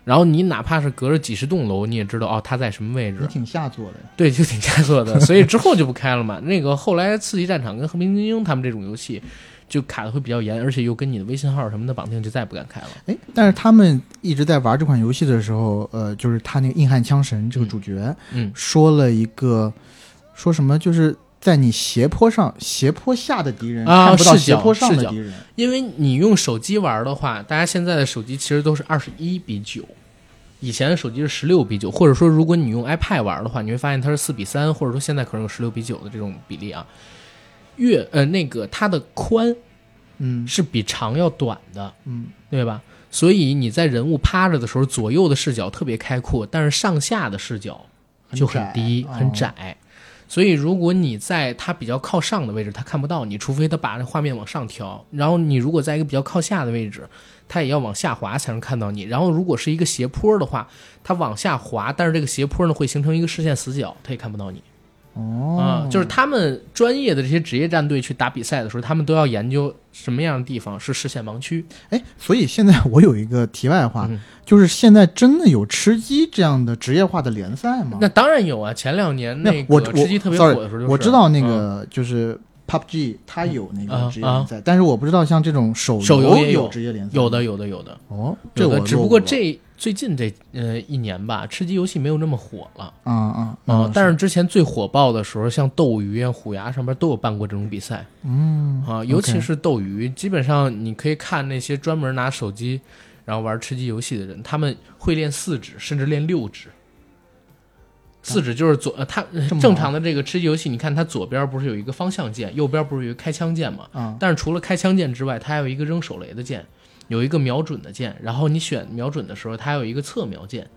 然后你哪怕是隔着几十栋楼，你也知道哦他在什么位置也。挺下作的呀。对，就挺下作的，所以之后就不开了嘛。那个后来《刺激战场》跟《和平精英》他们这种游戏，就卡的会比较严，而且又跟你的微信号什么的绑定，就再也不敢开了。哎，但是他们一直在玩这款游戏的时候，呃，就是他那个硬汉枪神这个主角、嗯说了一个，说什么就是在你斜坡上、斜坡下的敌人、啊看不到斜坡上的敌人。因为你用手机玩的话，大家现在的手机其实都是二十一比九，以前的手机是十六比九，或者说如果你用 iPad 玩的话，你会发现它是四比三，或者说现在可能有十六比九的这种比例啊。越呃那个它的宽嗯是比长要短的，嗯对吧？所以你在人物趴着的时候，左右的视角特别开阔，但是上下的视角就很低很窄很窄。所以如果你在它比较靠上的位置，它看不到你，除非它把那画面往上调。然后你如果在一个比较靠下的位置，它也要往下滑才能看到你。然后如果是一个斜坡的话，它往下滑，但是这个斜坡呢会形成一个视线死角，它也看不到你。哦、啊、就是他们专业的这些职业战队去打比赛的时候，他们都要研究什么样的地方是视线盲区。哎，所以现在我有一个题外话，嗯。就是现在真的有吃鸡这样的职业化的联赛吗？那当然有啊，前两年那我个吃鸡特别火的时候、就是，我知道那嗯个就是 PUBG 它有那个啊职业联赛，但是我不知道像这种手手游也有有职业联赛，有的有的有的。哦，这我只不过这最近这呃一年吧，吃鸡游戏没有那么火了。啊啊啊、但是之前最火爆的时候，像斗鱼啊、虎牙上面都有办过这种比赛。嗯啊，尤其是斗鱼，基本上你可以看那些专门拿手机然后玩吃鸡游戏的人，他们会练四指，甚至练六指。四指就是左，呃，它正常的这个吃鸡游戏，你看它左边不是有一个方向键，右边不是有一个开枪键嘛？嗯但是除了开枪键之外，它还有一个扔手雷的键，有一个瞄准的键，然后你选瞄准的时候，它有一个侧瞄键。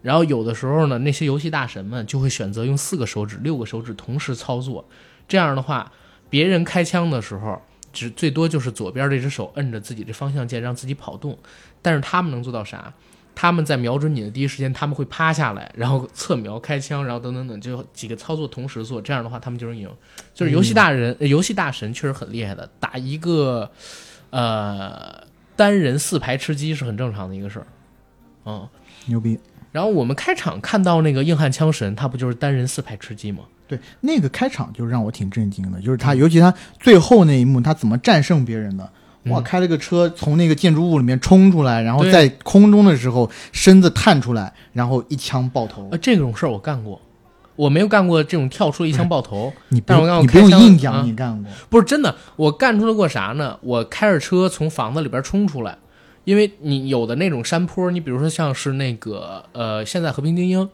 然后有的时候呢，那些游戏大神们就会选择用四个手指、六个手指同时操作，这样的话，别人开枪的时候，只最多就是左边这只手摁着自己的方向键，让自己跑动。但是他们能做到啥？他们在瞄准你的第一时间，他们会趴下来，然后侧瞄开枪，然后等等等，就几个操作同时做，这样的话他们就能赢。就是游戏大人、游戏大神确实很厉害的，打一个呃单人四排吃鸡是很正常的一个事儿，嗯，牛逼。然后我们开场看到那个硬汉枪神，他不就是单人四排吃鸡吗？对，那个开场就让我挺震惊的，就是他，尤其他最后那一幕，他怎么战胜别人的？哇，开了个车从那个建筑物里面冲出来，然后在空中的时候身子探出来，然后一枪爆头。呃，这种事儿我干过，我没有干过这种跳出一枪爆头。你但我你不用硬讲，你干过？不是真的，我干出来过啥呢？我开着车从房子里边冲出来，因为你有的那种山坡，你比如说像是那个呃，现在和平精英，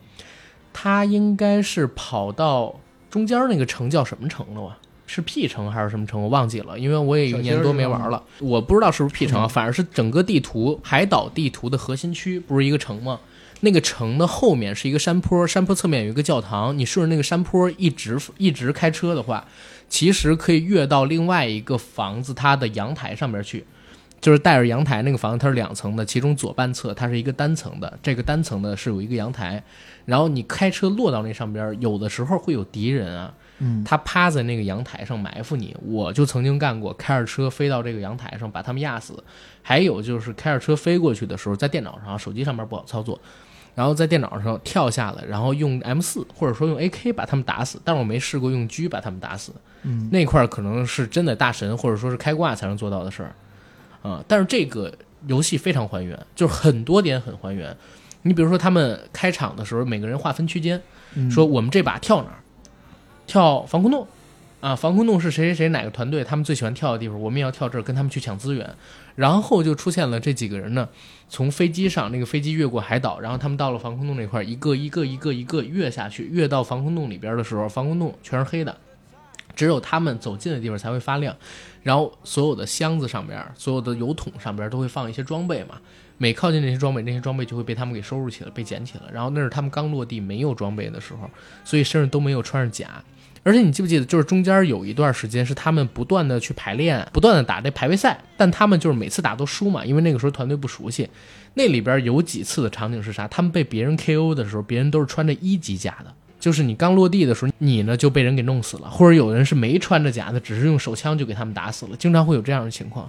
它应该是跑到中间那个城叫什么城了啊？是 P 城还是什么城？我忘记了，因为我也一年多没玩了，我不知道是不是 P 城啊。反而是整个地图海岛地图的核心区，不是一个城吗？那个城的后面是一个山坡，山坡侧面有一个教堂。你顺着那个山坡一直一直开车的话，其实可以越到另外一个房子它的阳台上面去，就是带着阳台那个房子，它是两层的，其中左半侧它是一个单层的，这个单层的是有一个阳台，然后你开车落到那上边，有的时候会有敌人啊。嗯，他趴在那个阳台上埋伏你，我就曾经干过，开着车飞到这个阳台上把他们压死。还有就是开着车飞过去的时候，在电脑上、手机上面不好操作，然后在电脑上跳下来，然后用 M 四或者说用 AK 把他们打死。但是我没试过用狙把他们打死，嗯，那块可能是真的大神或者说是开挂才能做到的事儿，啊，但是这个游戏非常还原，就是很多点很还原。你比如说他们开场的时候，每个人划分区间，说我们这把跳哪儿。跳防空洞，啊，防空洞是谁谁谁哪个团队他们最喜欢跳的地方，我们也要跳这儿跟他们去抢资源。然后就出现了这几个人呢，从飞机上那个飞机越过海岛，然后他们到了防空洞那块，一个一个一个一个越下去，越到防空洞里边的时候，防空洞全是黑的，只有他们走近的地方才会发亮。然后所有的箱子上边，所有的油桶上边都会放一些装备嘛，每靠近那些装备，那些装备就会被他们给收入起来，被捡起来。然后那是他们刚落地没有装备的时候，所以身上都没有穿上甲。而且你记不记得，就是中间有一段时间是他们不断的去排练，不断的打这排位赛，但他们就是每次打都输嘛，因为那个时候团队不熟悉。那里边有几次的场景是啥？他们被别人 KO 的时候，别人都是穿着一级甲的，就是你刚落地的时候，你呢就被人给弄死了，或者有人是没穿着甲的，只是用手枪就给他们打死了，经常会有这样的情况。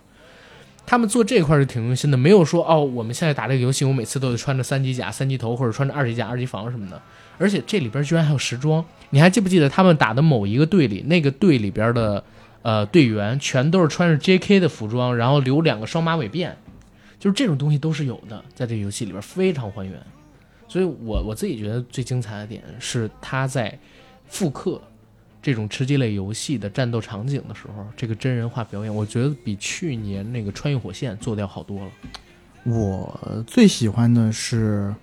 他们做这块是挺用心的，没有说哦，我们现在打这个游戏，我每次都得穿着三级甲、三级头，或者穿着二级甲、二级防什么的。而且这里边居然还有时装，你还记不记得他们打的某一个队里，那个队里边的呃队员全都是穿着 J.K. 的服装，然后留两个双马尾辫，就是这种东西都是有的，在这个游戏里边非常还原。所以我我自己觉得最精彩的点是他在复刻。这种吃鸡类游戏的战斗场景的时候，这个真人化表演，我觉得比去年那个《穿越火线》做的要好多了。我最喜欢的是，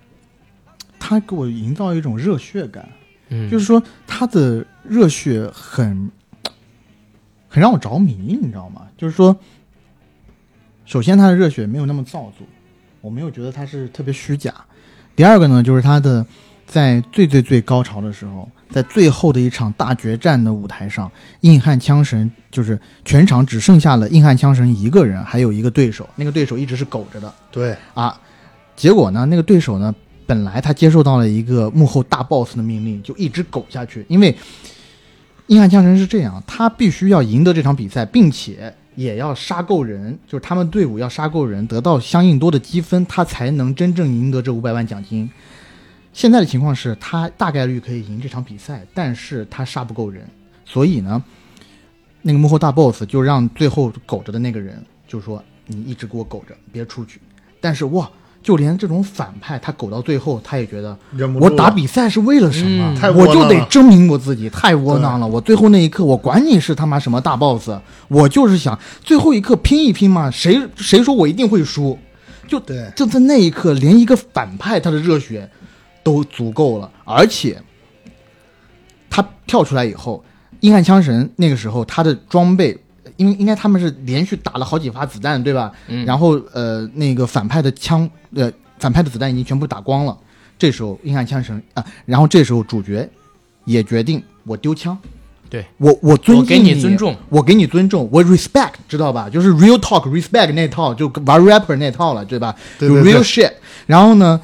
他给我营造一种热血感，嗯，就是说他的热血很 很让我着迷，你知道吗？就是说，首先他的热血没有那么造作，我没有觉得他是特别虚假。第二个呢，就是他的在最最最高潮的时候。在最后的一场大决战的舞台上，硬汉枪神就是全场只剩下了硬汉枪神一个人，还有一个对手，那个对手一直是苟着的。对啊，结果呢，那个对手呢，本来他接受到了一个幕后大 boss 的命令，就一直苟下去。因为硬汉枪神是这样，他必须要赢得这场比赛，并且也要杀够人，就是他们队伍要杀够人，得到相应多的积分，他才能真正赢得这五百万奖金。现在的情况是他大概率可以赢这场比赛，但是他杀不够人，所以呢，那个幕后大 boss 就让最后苟着的那个人就说：“你一直给我苟着，别出去。”但是哇，就连这种反派，他苟到最后，他也觉得我打比赛是为了什么？我就得证明我自己，太窝囊了。我最后那一刻，我管你是他妈什么大 boss，我就是想最后一刻拼一拼嘛。谁谁说我一定会输？就对，就在那一刻，连一个反派他的热血。都足够了，而且他跳出来以后，硬汉枪神那个时候他的装备，因为应该他们是连续打了好几发子弹，对吧？嗯。然后呃，那个反派的枪，呃，反派的子弹已经全部打光了。这时候硬汉枪神啊，然后这时候主角也决定我丢枪。对我，我尊敬你，尊重，我给你尊重，我 respect，知道吧？就是 real talk respect 那套，就玩 rapper 那套了，对吧？对，real shit。然后呢，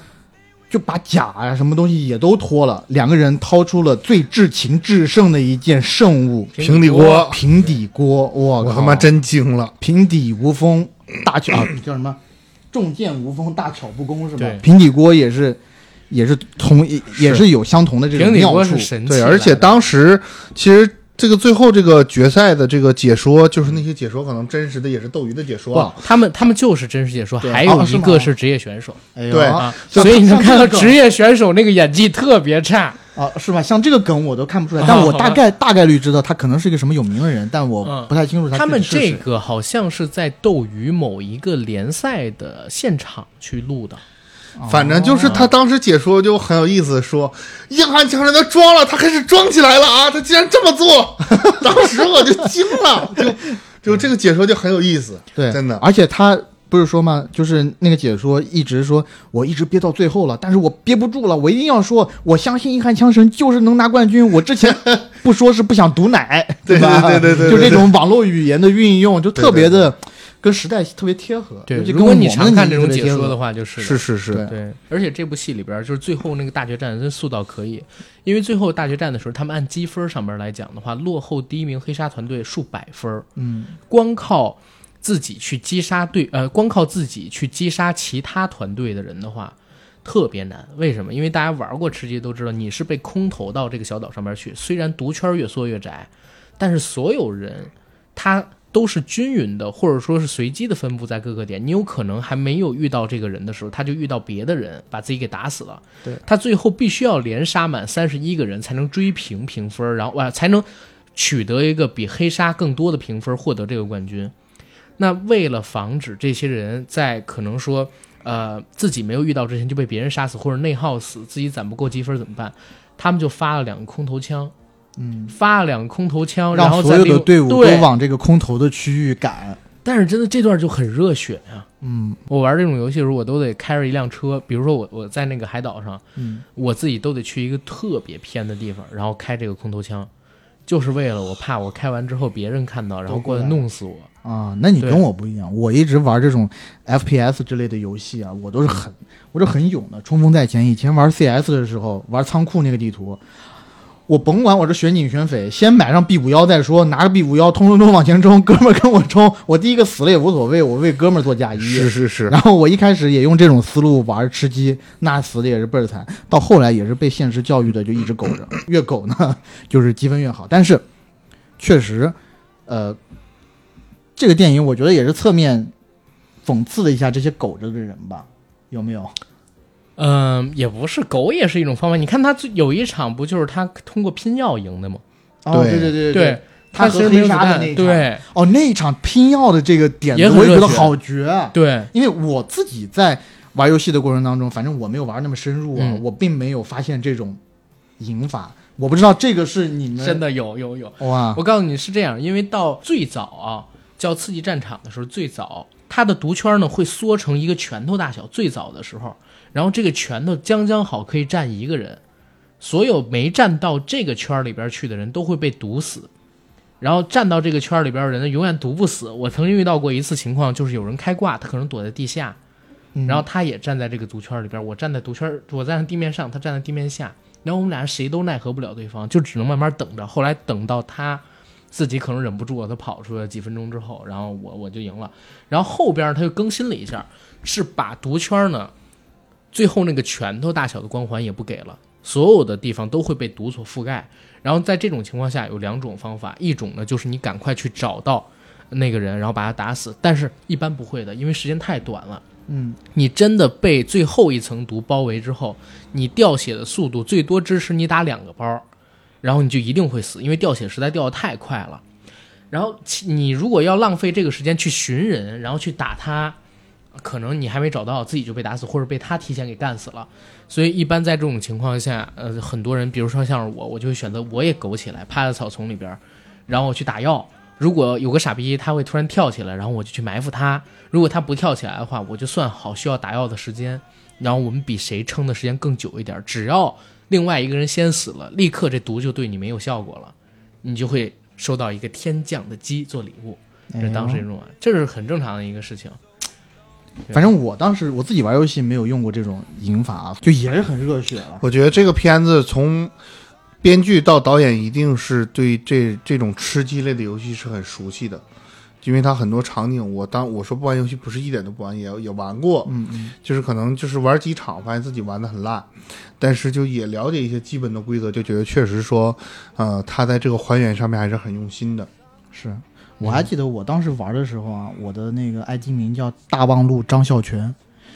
就把甲啊什么东西也都脱了，两个人掏出了最至情至圣的一件圣物。平底锅，平底锅，我我他妈真惊了，平底无锋，大巧 叫什么？重剑无锋，大巧不工是吧？平底锅也是，也是同也是有相同的这种平底锅妙处。是。神器对，而且当时其实这个最后这个决赛的这个解说，就是那些解说可能真实的也是斗鱼的解说他们他们就是真实解说，还有一个是职业选手。哎呦。对。啊，所以你能看到职业选手那个演技特别差。啊，是吧？像这个梗我都看不出来，啊但我大概大概率知道他可能是一个什么有名的人，但我嗯。不太清楚他们这个好像是在斗鱼某一个联赛的现场去录的，反正就是他当时解说就很有意思，说硬汉强人他装了，他开始装起来了啊！他竟然这么做，当时我就惊了，就就这个解说就很有意思，对，真的。而且他不是说吗？就是那个解说一直说，我一直憋到最后了，但是我憋不住了，我一定要说，我相信硬汉枪神就是能拿冠军。我之前 不说是不想毒奶，对吧？对对对对就对这种网络语言的运用，就特别的跟时代特别贴合。对尤，其如果你跟我们的常看这种解说的，话，就是是是是，对对，而且这部戏里边就是最后那个大决战真塑造可以，因为最后大决战的时候，他们按积分上面来讲的话，落后第一名黑鲨团队数百分，嗯，光靠自己去击杀对呃，光靠自己去击杀其他团队的人的话，特别难。为什么？因为大家玩过吃鸡都知道，你是被空投到这个小岛上面去，虽然毒圈越缩越窄，但是所有人他都是均匀的，或者说是随机的分布在各个点。你有可能还没有遇到这个人的时候，他就遇到别的人，把自己给打死了。对他最后必须要连杀满三十一个人才能追平评分，然后哇、才能取得一个比黑鲨更多的评分，获得这个冠军。那为了防止这些人在可能说呃自己没有遇到之前就被别人杀死或者内耗死，自己攒不够积分怎么办？他们就发了两个空投枪，嗯，发了两个空投枪，然后所有的队伍都，往这个空投的区域赶。但是真的这段就很热血呀、嗯我玩这种游戏的时候，我都得开着一辆车，比如说我我在那个海岛上，嗯，我自己都得去一个特别偏的地方，然后开这个空投枪，就是为了我怕我开完之后别人看到，然后过来弄死我。啊，那你跟我不一样，我一直玩这种 FPS 之类的游戏啊，我都是很，我是很勇的，冲锋在前。以前玩 CS 的时候，玩仓库那个地图，我甭管我是选警选匪，先买上 B 五幺再说，拿个 B 五幺通通通往前冲，哥们儿跟我冲，我第一个死了也无所谓，我为哥们儿做嫁衣。是是是，然后我一开始也用这种思路玩吃鸡，那死的也是倍儿惨。到后来也是被现实教育的，就一直苟着，越苟呢就是积分越好。但是确实，呃，这个电影我觉得也是侧面讽刺了一下这些苟着的人吧，有没有？嗯，也不是，狗也是一种方法。你看他最有一场不就是他通过拼药赢的吗？哦，对对对对，他和黑鲨的那一场对哦，那一场拼药的这个点子，也很我也觉得好绝啊！对，因为我自己在玩游戏的过程当中，反正我没有玩那么深入啊，嗯我并没有发现这种赢法。我不知道这个是你们真的有有有。哇我告诉你是这样，因为到最早啊叫刺激战场的时候，最早它的毒圈呢会缩成一个拳头大小，最早的时候，然后这个拳头将将好可以站一个人，所有没站到这个圈里边去的人都会被毒死。然后站到这个圈里边的人呢，永远毒不死。我曾经遇到过一次情况，就是有人开挂，他可能躲在地下，嗯然后他也站在这个毒圈里边，我站在毒圈，我站在地面上，他站在地面下，然后我们俩谁都奈何不了对方，就只能慢慢等着。后来等到他自己可能忍不住了，他跑出来几分钟之后，然后我我就赢了。然后后边他又更新了一下，是把毒圈呢，最后那个拳头大小的光环也不给了，所有的地方都会被毒所覆盖。然后在这种情况下有两种方法，一种呢就是你赶快去找到那个人，然后把他打死，但是一般不会的，因为时间太短了。嗯你真的被最后一层毒包围之后，你掉血的速度最多支持你打两个包，然后你就一定会死，因为掉血实在掉的太快了。然后你如果要浪费这个时间去寻人，然后去打他，可能你还没找到，自己就被打死，或者被他提前给干死了。所以一般在这种情况下，呃，很多人，比如说像是我，我就会选择我也苟起来，趴在草丛里边，然后我去打药。如果有个傻逼，他会突然跳起来，然后我就去埋伏他。如果他不跳起来的话，我就算好需要打药的时间，然后我们比谁撑的时间更久一点。只要另外一个人先死了，立刻这毒就对你没有效果了，你就会收到一个天降的鸡做礼物。这是当时这种，这是很正常的一个事情。反正我当时我自己玩游戏没有用过这种赢法啊，就也是很热血了。我觉得这个片子从编剧到导演一定是对这这种吃鸡类的游戏是很熟悉的。因为它很多场景，我当我说不玩游戏，不是一点都不玩，也也玩过，嗯嗯，就是可能就是玩几场，发现自己玩的很烂，但是就也了解一些基本的规则，就觉得确实说，呃，他在这个还原上面还是很用心的。是，我还记得我当时玩的时候啊，我的那个 ID 名叫大望路张孝全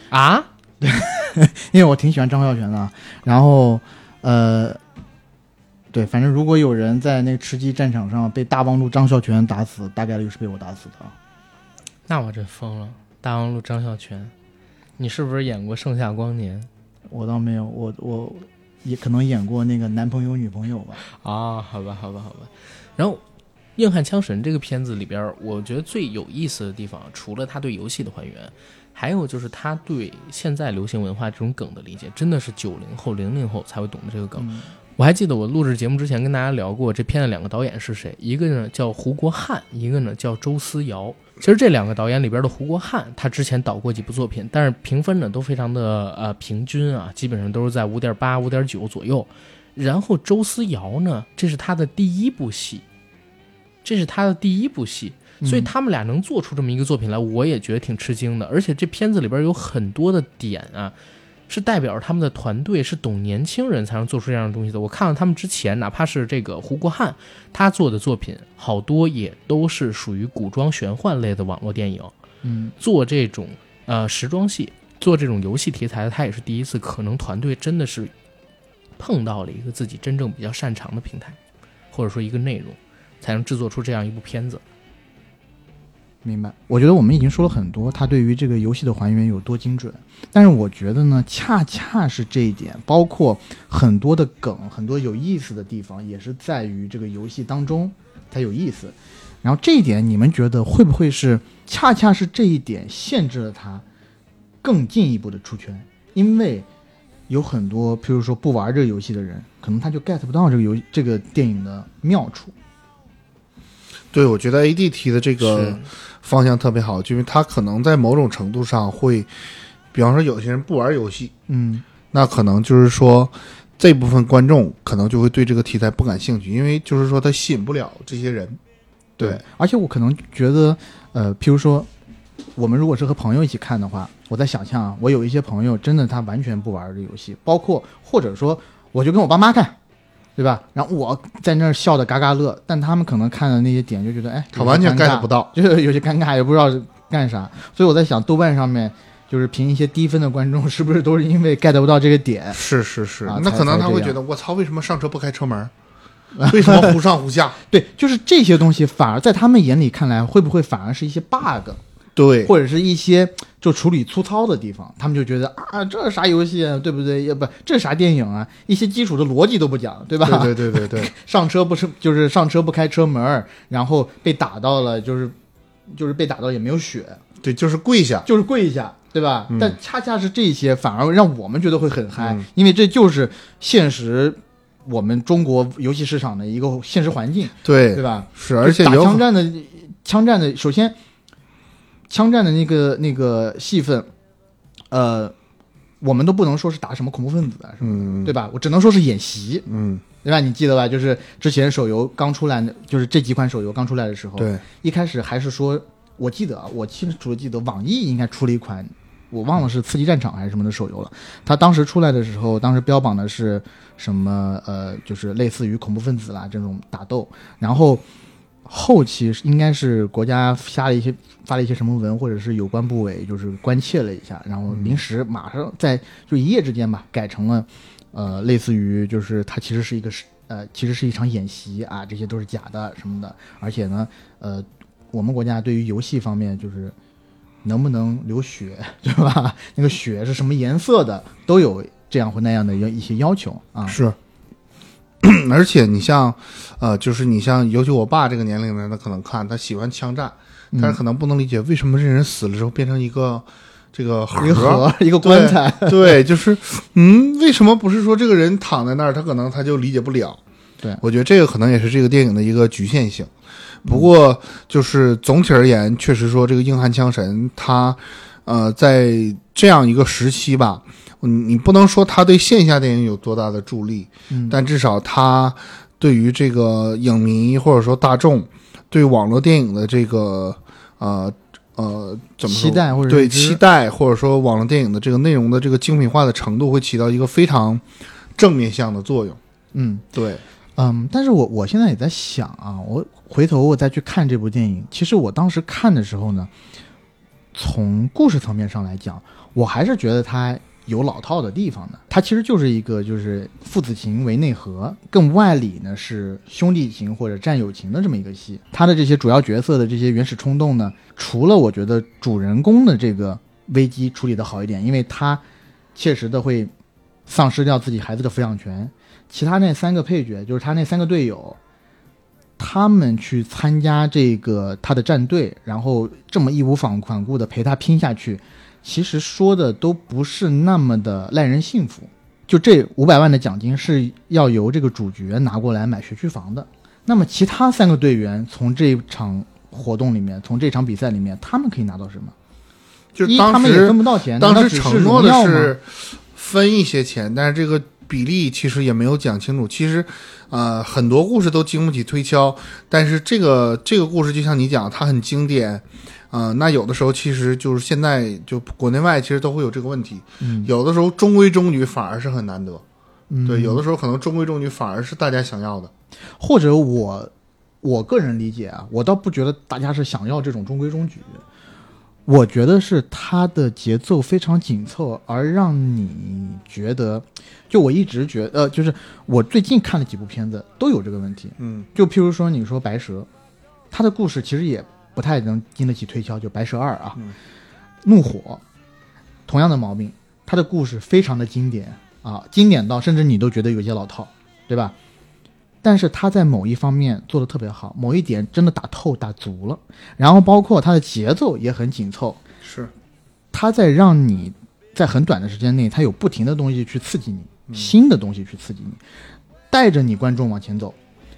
啊，对，因为我挺喜欢张孝全的，然后呃。对，反正如果有人在那个吃鸡战场上被大望路张孝全打死，大概率是被我打死的。那我真疯了！大望路张孝全，你是不是演过《盛夏光年》？我倒没有，我我也可能演过那个男朋友女朋友吧。啊，好吧，好吧，好吧。然后《硬汉枪神》这个片子里边，我觉得最有意思的地方，除了他对游戏的还原，还有就是他对现在流行文化这种梗的理解，真的是九零后、零零后才会懂的这个梗。我还记得我录制节目之前跟大家聊过这片的两个导演是谁，一个呢叫胡国汉，一个呢叫周思瑶。其实这两个导演里边的胡国汉，他之前导过几部作品，但是评分呢都非常的呃平均啊，基本上都是在五点八、五点九左右。然后周思瑶呢，这是他的第一部戏，这是他的第一部戏，所以他们俩能做出这么一个作品来，我也觉得挺吃惊的。而且这片子里边有很多的点啊。是代表着他们的团队是懂年轻人才能做出这样的东西的。我看了他们之前，哪怕是这个胡国汉，他做的作品好多也都是属于古装玄幻类的网络电影。嗯，做这种呃时装戏，做这种游戏题材的，他也是第一次。可能团队真的是碰到了一个自己真正比较擅长的平台，或者说一个内容，才能制作出这样一部片子。明白，我觉得我们已经说了很多，他对于这个游戏的还原有多精准。但是我觉得呢，恰恰是这一点，包括很多的梗，很多有意思的地方，也是在于这个游戏当中才有意思。然后这一点，你们觉得会不会是恰恰是这一点限制了他更进一步的出圈？因为有很多，譬如说不玩这个游戏的人，可能他就 get 不到这个游这个电影的妙处。对，我觉得 A D 提的这个。方向特别好，因为他可能在某种程度上会，比方说有些人不玩游戏，嗯，那可能就是说这部分观众可能就会对这个题材不感兴趣，因为就是说他吸引不了这些人。对，而且我可能觉得，呃，譬如说我们如果是和朋友一起看的话，我在想象啊，我有一些朋友真的他完全不玩这游戏，包括或者说我就跟我爸妈看。对吧？然后我在那儿笑的嘎嘎乐，但他们可能看的那些点就觉得，哎，他完全 get 不到，就是有些尴尬，也不知道干啥。所以我在想，豆瓣上面就是评一些低分的观众，是不是都是因为 get 不到这个点？是是是，那可能他会觉得，我操，为什么上车不开车门？为什么忽上忽下？对，就是这些东西，反而在他们眼里看来，会不会反而是一些 bug？对，或者是一些就处理粗糙的地方，他们就觉得啊，这是啥游戏啊，对不对？也不，这啥电影啊？一些基础的逻辑都不讲，对吧？对对对对对。上车不是就是上车不开车门，然后被打到了，就是就是被打到也没有血，对，就是跪下，就是跪下，对吧？但恰恰是这些反而让我们觉得会很嗨，因为这就是现实，我们中国游戏市场的一个现实环境，对对吧？是，而且打枪战的枪战的，首先。枪战的那个那个戏份，呃，我们都不能说是打什么恐怖分子，嗯，对吧？我只能说是演习，嗯，对吧？你记得吧？就是之前手游刚出来，就是这几款手游刚出来的时候，对，一开始还是说，我记得啊，我清楚的记得，网易应该出了一款，我忘了是刺激战场还是什么的手游了。它当时出来的时候，当时标榜的是什么？呃，就是类似于恐怖分子啦这种打斗，然后。后期应该是国家发了一些发了一些什么文，或者是有关部委就是关切了一下，然后临时马上在就一夜之间吧，改成了，呃，类似于就是它其实是一个是呃，其实是一场演习啊，这些都是假的什么的，而且呢，呃，我们国家对于游戏方面就是能不能流血，对吧？那个血是什么颜色的，都有这样或那样的要一些要求啊，是。而且你像，呃，就是你像，尤其我爸这个年龄的，他可能看他喜欢枪战，但是可能不能理解为什么这人死了之后变成一个这个盒一个盒一个棺材。对，就是嗯，为什么不是说这个人躺在那儿，他可能他就理解不了。对，我觉得这个可能也是这个电影的一个局限性。不过就是总体而言，确实说这个硬汉枪神他。呃，在这样一个时期吧，你不能说他对线下电影有多大的助力，嗯，但至少他对于这个影迷或者说大众对网络电影的这个呃呃怎么期待或者对期待或者说网络电影的这个内容的这个精品化的程度会起到一个非常正面向的作用。嗯，对，嗯，但是我我现在也在想啊，我回头我再去看这部电影，其实我当时看的时候呢。从故事层面上来讲，我还是觉得它有老套的地方的。它其实就是一个就是父子情为内核，更外里呢是兄弟情或者战友情的这么一个戏。它的这些主要角色的这些原始冲动呢，除了我觉得主人公的这个危机处理的好一点，因为他切实的会丧失掉自己孩子的抚养权，其他那三个配角就是他那三个队友。他们去参加这个他的战队，然后这么义无反反顾的陪他拼下去，其实说的都不是那么的耐人信服。就这五百万的奖金是要由这个主角拿过来买学区房的。那么其他三个队员从这场活动里面，从这场比赛里面，他们可以拿到什么？就他们也分不到钱。当时承诺的是分一些钱，但是这个比例其实也没有讲清楚。其实。呃，很多故事都经不起推敲，但是这个这个故事就像你讲，它很经典，呃，那有的时候其实就是现在就国内外其实都会有这个问题，嗯，有的时候中规中矩反而是很难得，嗯，对，有的时候可能中规中矩反而是大家想要的，或者我我个人理解啊，我倒不觉得大家是想要这种中规中矩。我觉得是它的节奏非常紧凑，而让你觉得，就我一直觉得，呃，就是我最近看了几部片子都有这个问题，嗯，就譬如说你说《白蛇》，它的故事其实也不太能经得起推敲，就《白蛇二》啊，《怒火》，同样的毛病，它的故事非常的经典啊，经典到甚至你都觉得有些老套，对吧？但是他在某一方面做的特别好，某一点真的打透打足了，然后包括他的节奏也很紧凑，是。他在让你在很短的时间内，他有不停的东西去刺激你，新的东西去刺激你，带着你观众往前走，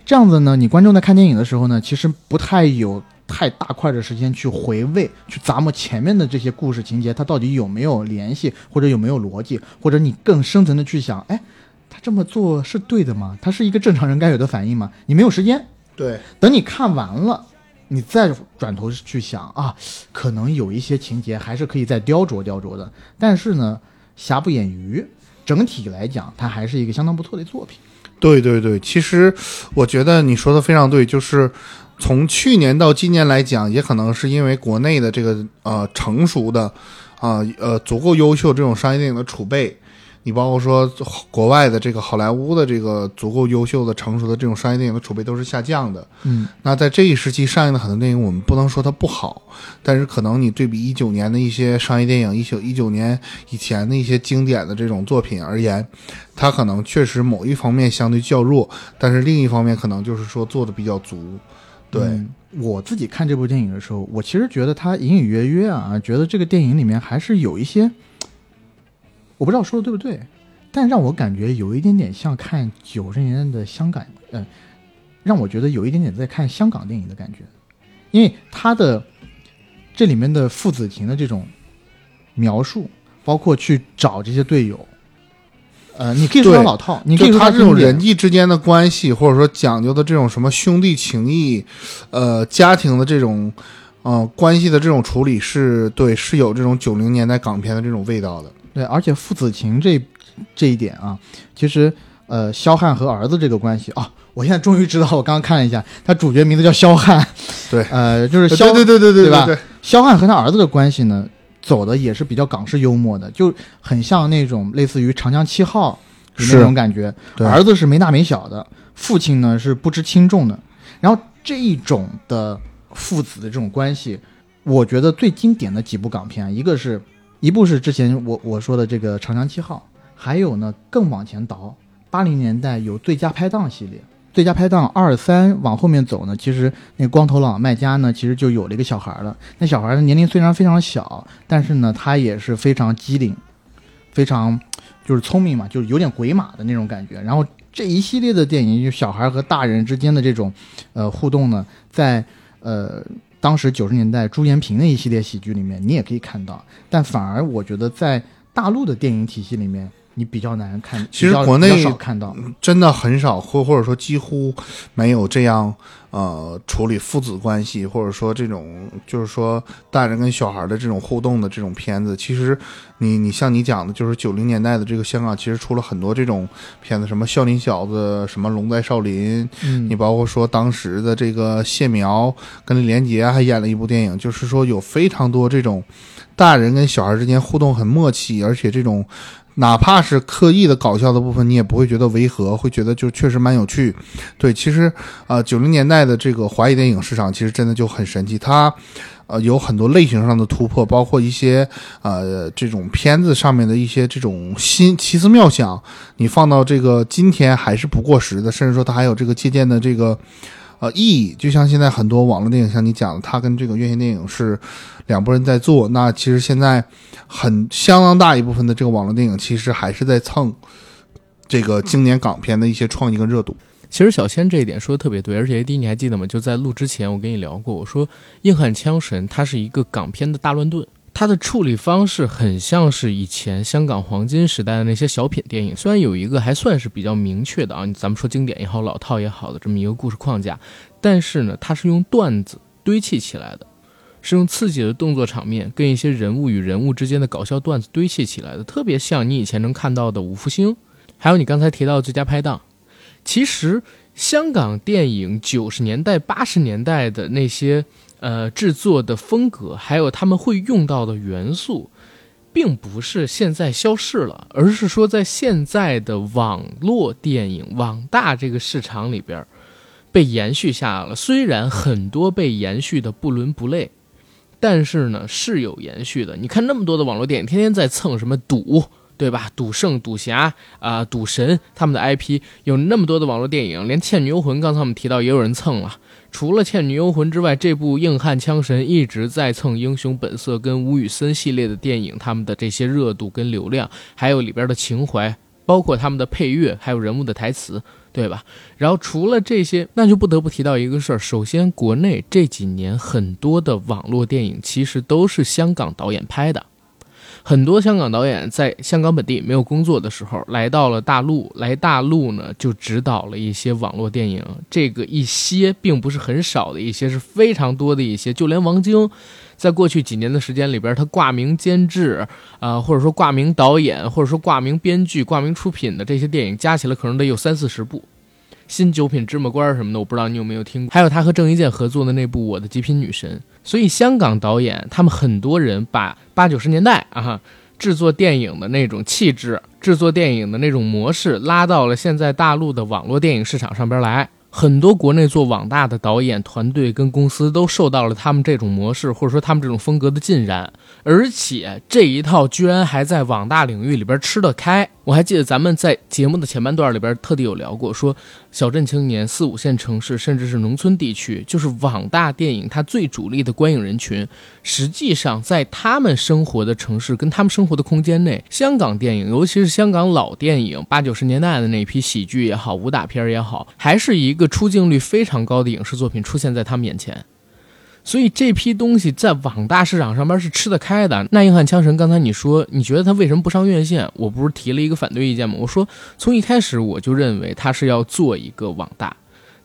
这样子呢，你观众在看电影的时候呢，其实不太有太大块的时间去回味、去咂摸前面的这些故事情节，它到底有没有联系，或者有没有逻辑，或者你更深层的去想，哎。他这么做是对的吗？他是一个正常人该有的反应吗？你没有时间，对，等你看完了，你再转头去想啊，可能有一些情节还是可以再雕琢雕琢的。但是呢，瑕不掩瑜，整体来讲，它还是一个相当不错的作品。对对对，其实我觉得你说的非常对，就是从去年到今年来讲，也可能是因为国内的这个呃成熟的啊呃足够优秀这种商业电影的储备。你包括说国外的这个好莱坞的这个足够优秀的、成熟的这种商业电影的储备都是下降的。嗯，那在这一时期上映的很多电影，我们不能说它不好，但是可能你对比一九年的一些商业电影，一九一九年以前的一些经典的这种作品而言，它可能确实某一方面相对较弱，但是另一方面可能就是说做的比较足。对我自己看这部电影的时候，我其实觉得它隐隐约约啊，觉得这个电影里面还是有一些。我不知道说的对不对，但让我感觉有一点点像看九十年代的香港，嗯，让我觉得有一点点在看香港电影的感觉，因为他的这里面的父子情的这种描述，包括去找这些队友，呃，你可以说老套，你可以说他这种人际之间的关系，或者说讲究的这种什么兄弟情谊，呃，家庭的这种，呃，关系的这种处理，是对，是有这种九零年代港片的这种味道的。对，而且父子情这这一点啊，其实呃，肖汉和儿子这个关系啊，我现在终于知道，我刚刚看了一下，他主角名字叫肖汉，对，呃，就是肖，对对对对对吧？肖汉和他儿子的关系呢，走的也是比较港式幽默的，就很像那种类似于《长江七号》那种感觉。儿子是没大没小的，父亲呢是不知轻重的。然后这一种的父子的这种关系，我觉得最经典的几部港片，一个是。一部是之前我我说的这个《长江七号》，还有呢更往前倒，八零年代有《最佳拍档》系列，《最佳拍档》二三往后面走呢，其实那光头佬卖家呢，其实就有了一个小孩了。那小孩的年龄虽然非常小，但是呢，他也是非常机灵，非常就是聪明嘛，就是有点鬼马的那种感觉。然后这一系列的电影，就小孩和大人之间的这种呃互动呢，在呃当时九十年代朱延平的一系列喜剧里面，你也可以看到。但反而我觉得在大陆的电影体系里面。你比较难看，其实国内少看到，真的很少，或或者说几乎没有这样呃处理父子关系，或者说这种就是说大人跟小孩的这种互动的这种片子。其实你你像你讲的，就是九零年代的这个香港，其实出了很多这种片子，什么《笑林小子》，什么《龙在少林》，你包括说当时的这个谢苗跟李连杰还演了一部电影，就是说有非常多这种大人跟小孩之间互动很默契，而且这种。哪怕是刻意的搞笑的部分，你也不会觉得违和，会觉得就确实蛮有趣。对，其实啊，九零年代的这个华语电影市场其实真的就很神奇，它呃有很多类型上的突破，包括一些呃这种片子上面的一些这种新奇思妙想，你放到这个今天还是不过时的，甚至说它还有这个借鉴的这个。呃，意义就像现在很多网络电影，像你讲的，它跟这个院线电影是两拨人在做。那其实现在很相当大一部分的这个网络电影，其实还是在蹭这个经典港片的一些创意跟热度。其实小千这一点说的特别对，而且 AD 你还记得吗？就在录之前，我跟你聊过，我说《硬汉枪神》它是一个港片的大乱炖。它的处理方式很像是以前香港黄金时代的那些小品电影，虽然有一个还算是比较明确的啊，咱们说经典也好，老套也好的这么一个故事框架，但是呢，它是用段子堆砌起来的，是用刺激的动作场面跟一些人物与人物之间的搞笑段子堆砌起来的，特别像你以前能看到的《五福星》，还有你刚才提到的《最佳拍档》。其实香港电影九十年代、八十年代的那些。呃，制作的风格还有他们会用到的元素，并不是现在消逝了，而是说在现在的网络电影、网大这个市场里边被延续下来了。虽然很多被延续的不伦不类，但是呢是有延续的。你看那么多的网络电影，天天在蹭什么赌，对吧？赌圣、赌侠啊、赌神他们的 IP，有那么多的网络电影，连《倩女幽魂》刚才我们提到也有人蹭了。除了《倩女幽魂》之外，这部硬汉枪神一直在蹭《英雄本色》跟吴宇森系列的电影，他们的这些热度跟流量，还有里边的情怀，包括他们的配乐，还有人物的台词，对吧？然后除了这些，那就不得不提到一个事儿。首先，国内这几年很多的网络电影其实都是香港导演拍的。很多香港导演在香港本地没有工作的时候，来到了大陆，来大陆呢就指导了一些网络电影。这个一些并不是很少的一些，是非常多的一些。就连王晶，在过去几年的时间里边，他挂名监制啊，或者说挂名导演，或者说挂名编剧、挂名出品的这些电影，加起来可能得有三四十部。新九品芝麻官什么的，我不知道你有没有听过。还有他和郑伊健合作的那部《我的极品女神》。所以香港导演他们很多人把八九十年代啊制作电影的那种气质、制作电影的那种模式拉到了现在大陆的网络电影市场上边来。很多国内做网大的导演团队跟公司都受到了他们这种模式或者说他们这种风格的浸染，而且这一套居然还在网大领域里边吃得开。我还记得咱们在节目的前半段里边特地有聊过，说小镇青年、四五线城市，甚至是农村地区，就是网大电影它最主力的观影人群。实际上，在他们生活的城市跟他们生活的空间内，香港电影，尤其是香港老电影，八九十年代的那批喜剧也好，武打片也好，还是一个出镜率非常高的影视作品出现在他们眼前。所以这批东西在网大市场上边是吃得开的。那硬汉枪神，刚才你说你觉得他为什么不上院线？我不是提了一个反对意见吗？我说从一开始我就认为他是要做一个网大，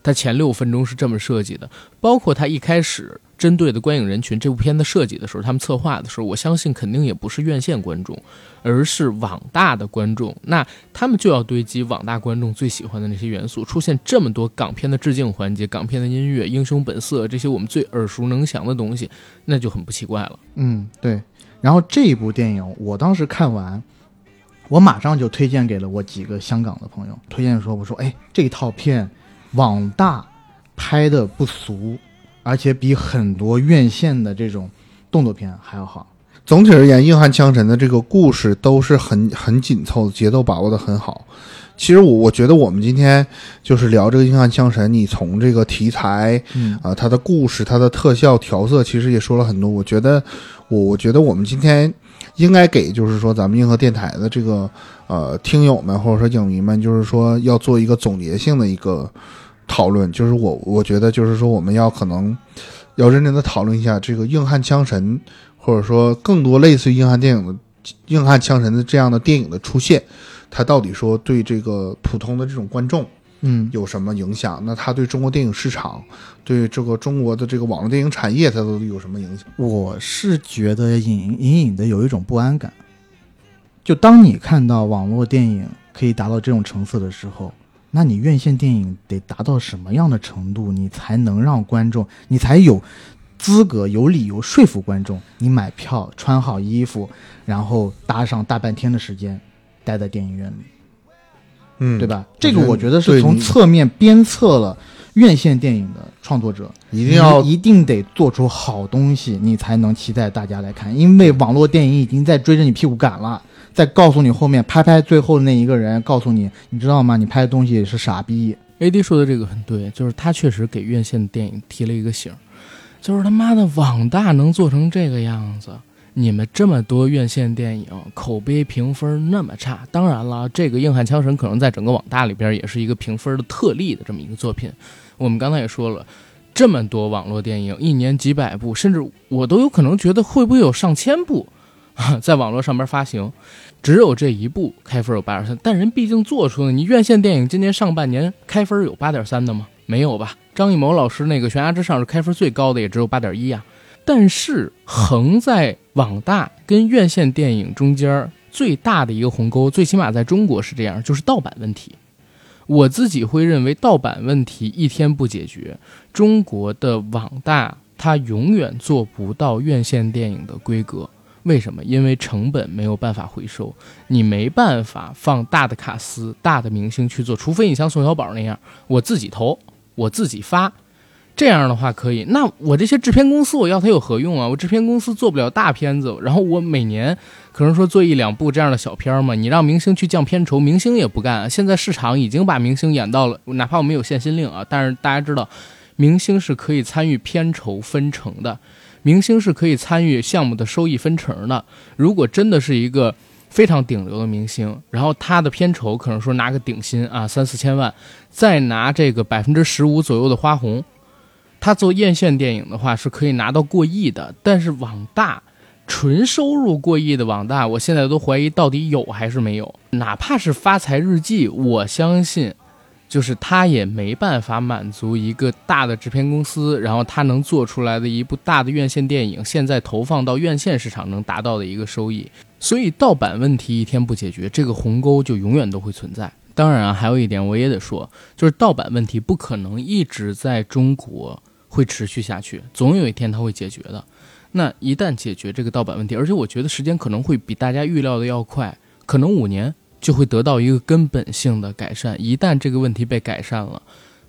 他前六分钟是这么设计的，包括他一开始。针对的观影人群，这部片子设计的时候，他们策划的时候，我相信肯定也不是院线观众，而是网大的观众。那他们就要堆积网大观众最喜欢的那些元素，出现这么多港片的致敬环节、港片的音乐、英雄本色这些我们最耳熟能详的东西，那就很不奇怪了。嗯，对。然后这一部电影，我当时看完，我马上就推荐给了我几个香港的朋友，推荐说：“我说，哎，这套片网大拍的不俗。”而且比很多院线的这种动作片还要好。总体而言，《硬汉枪神》的这个故事都是很很紧凑，节奏把握的很好。其实我我觉得我们今天就是聊这个《硬汉枪神》，你从这个题材，啊，它的故事、它的特效调色，其实也说了很多。我觉得，我我觉得我们今天应该给就是说咱们硬核电台的这个呃听友们或者说影迷们，就是说要做一个总结性的一个。讨论，就是我我觉得就是说我们要可能要认真的讨论一下这个硬汉枪神，或者说更多类似于硬汉电影的硬汉枪神的这样的电影的出现，它到底说对这个普通的这种观众，嗯，有什么影响？那它对中国电影市场，对这个中国的这个网络电影产业，它都有什么影响？我是觉得隐隐隐的有一种不安感。就当你看到网络电影可以达到这种成色的时候，那你院线电影得达到什么样的程度，你才能让观众，你才有资格、有理由说服观众，你买票、穿好衣服，然后搭上大半天的时间，待在电影院里，嗯，对吧？这个我觉得是从侧面鞭策了院线电影的创作者，一定要一定得做出好东西，你才能期待大家来看。因为网络电影已经在追着你屁股赶了，再告诉你后面拍拍最后的那一个人，告诉你，你知道吗？你拍的东西是傻逼。AD 说的这个很对，就是他确实给院线电影提了一个醒，就是他妈的网大能做成这个样子，你们这么多院线电影口碑评分那么差，当然了，这个《硬汉枪神》可能在整个网大里边也是一个评分的特例的这么一个作品。我们刚才也说了，这么多网络电影，一年几百部，甚至我都有可能觉得会不会有上千部，在网络上边发行。只有这一部开分有八点三，但人毕竟做出了。你院线电影今年上半年开分有八点三的吗？没有吧？张艺谋老师那个《悬崖之上》是开分最高的，也只有八点一啊。但是横在网大跟院线电影中间最大的一个鸿沟，最起码在中国是这样，就是盗版问题。我自己会认为，盗版问题一天不解决，中国的网大它永远做不到院线电影的规格。为什么？因为成本没有办法回收，你没办法放大的卡司、大的明星去做，除非你像宋小宝那样，我自己投，我自己发，这样的话可以。那我这些制片公司，我要它有何用啊？我制片公司做不了大片子，然后我每年可能说做一两部这样的小片儿嘛，你让明星去降片酬，明星也不干。现在市场已经把明星演到了，哪怕我们有限薪令啊，但是大家知道，明星是可以参与片酬分成的。明星是可以参与项目的收益分成的。如果真的是一个非常顶流的明星，然后他的片酬可能说拿个顶薪啊三四千万，再拿这个百分之十五左右的花红，他做院线电影的话是可以拿到过亿的。但是网大纯收入过亿的网大，我现在都怀疑到底有还是没有。哪怕是发财日记，我相信。就是他也没办法满足一个大的制片公司，然后他能做出来的一部大的院线电影，现在投放到院线市场能达到的一个收益。所以盗版问题一天不解决，这个鸿沟就永远都会存在。当然啊，还有一点我也得说，就是盗版问题不可能一直在中国会持续下去，总有一天它会解决的。那一旦解决这个盗版问题，而且我觉得时间可能会比大家预料的要快，可能五年。就会得到一个根本性的改善。一旦这个问题被改善了，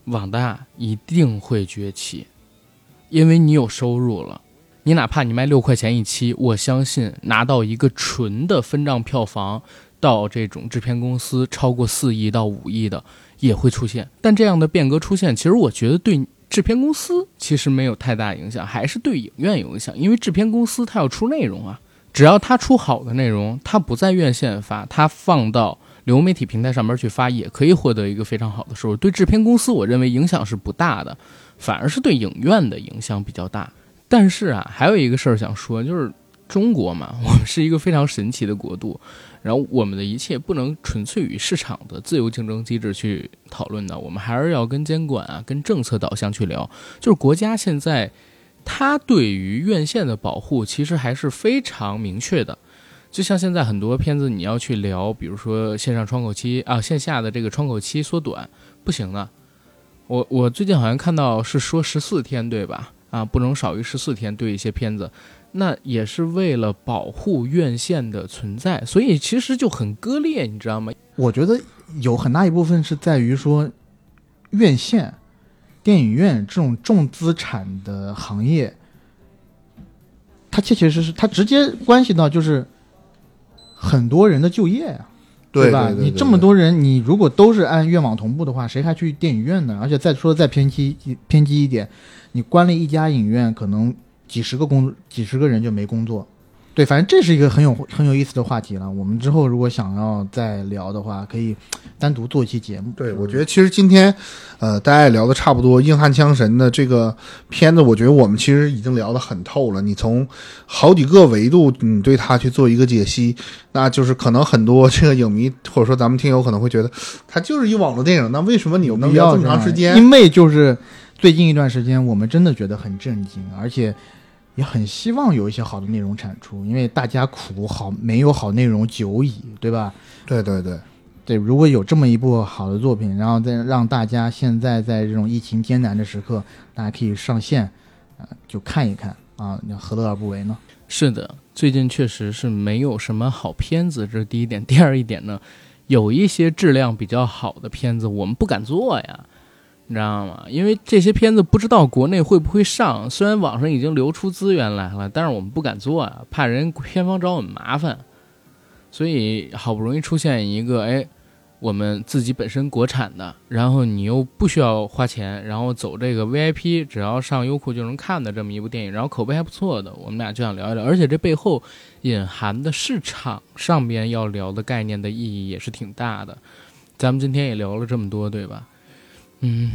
网大一定会崛起，因为你有收入了。你哪怕你卖六块钱一期，我相信拿到一个纯的分账票房，到这种制片公司超过四亿到五亿的也会出现。但这样的变革出现，其实我觉得对制片公司其实没有太大影响，还是对影院有影响，因为制片公司它要出内容啊。只要他出好的内容，他不在院线发，他放到流媒体平台上面去发，也可以获得一个非常好的收入。对制片公司，我认为影响是不大的，反而是对影院的影响比较大。但是啊，还有一个事儿想说，就是中国嘛，我们是一个非常神奇的国度，然后我们的一切不能纯粹与市场的自由竞争机制去讨论的，我们还是要跟监管啊、跟政策导向去聊。就是国家现在。它对于院线的保护其实还是非常明确的，就像现在很多片子你要去聊，比如说线上窗口期啊，线下的这个窗口期缩短不行的。我我最近好像看到是说十四天对吧？啊，不能少于十四天对一些片子，那也是为了保护院线的存在，所以其实就很割裂，你知道吗？我觉得有很大一部分是在于说院线。电影院这种重资产的行业，它切切实实，它直接关系到就是很多人的就业呀、啊，对吧？对对你这么多人，你如果都是按院网同步的话，谁还去电影院呢？而且再说再偏激偏激一点，你关了一家影院，可能几十个工几十个人就没工作，对，反正这是一个很有很有意思的话题了。我们之后如果想要再聊的话，可以单独做一期节目。对，我觉得其实今天，呃，大家也聊的差不多。硬汉枪神的这个片子，我觉得我们其实已经聊得很透了。你从好几个维度，你对它去做一个解析，那就是可能很多这个影迷或者说咱们听友可能会觉得，它就是一网络电影。那为什么你能聊这么长时间？因为就是最近一段时间，我们真的觉得很震惊，而且。也很希望有一些好的内容产出，因为大家苦好没有好内容久矣，对吧？对对对，对，如果有这么一部好的作品，然后再让大家现在在这种疫情艰难的时刻，大家可以上线，啊，就看一看啊，那何乐而不为呢？是的，最近确实是没有什么好片子，这是第一点。第二一点呢，有一些质量比较好的片子，我们不敢做呀。你知道吗？因为这些片子不知道国内会不会上，虽然网上已经流出资源来了，但是我们不敢做啊，怕人片方找我们麻烦。所以好不容易出现一个，哎，我们自己本身国产的，然后你又不需要花钱，然后走这个 VIP，只要上优酷就能看的这么一部电影，然后口碑还不错的，我们俩就想聊一聊。而且这背后隐含的市场上边要聊的概念的意义也是挺大的。咱们今天也聊了这么多，对吧？嗯，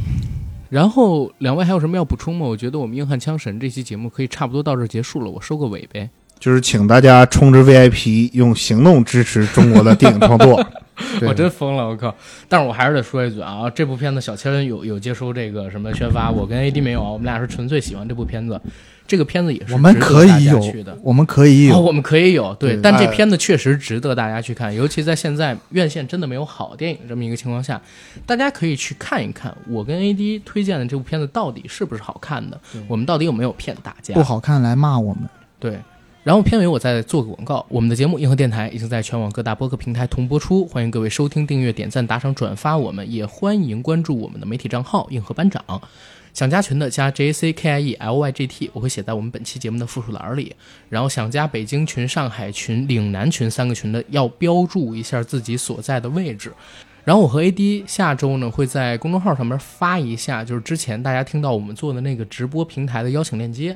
然后两位还有什么要补充吗？我觉得我们硬汉枪神这期节目可以差不多到这儿结束了，我收个尾呗。就是请大家充值 VIP，用行动支持中国的电影创作。我真疯了，我靠！但是我还是得说一句啊，这部片子小千有有接收这个什么宣发，我跟 AD 没有，我们俩是纯粹喜欢这部片子。这个片子也是我们可以有，我们可以有，我们可以有，对。但这片子确实值得大家去看，尤其在现在院线真的没有好电影这么一个情况下，大家可以去看一看。我跟 AD 推荐的这部片子到底是不是好看的？我们到底有没有骗大家？不好看来骂我们。对。然后片尾我再做个广告，我们的节目《硬核电台》已经在全网各大播客平台同播出，欢迎各位收听、订阅、点赞、打赏、转发，我们也欢迎关注我们的媒体账号“硬核班长”。想加群的加 J A C K I E L Y G T，我会写在我们本期节目的附属栏里。然后想加北京群、上海群、岭南群三个群的，要标注一下自己所在的位置。然后我和 A D 下周呢会在公众号上面发一下，就是之前大家听到我们做的那个直播平台的邀请链接，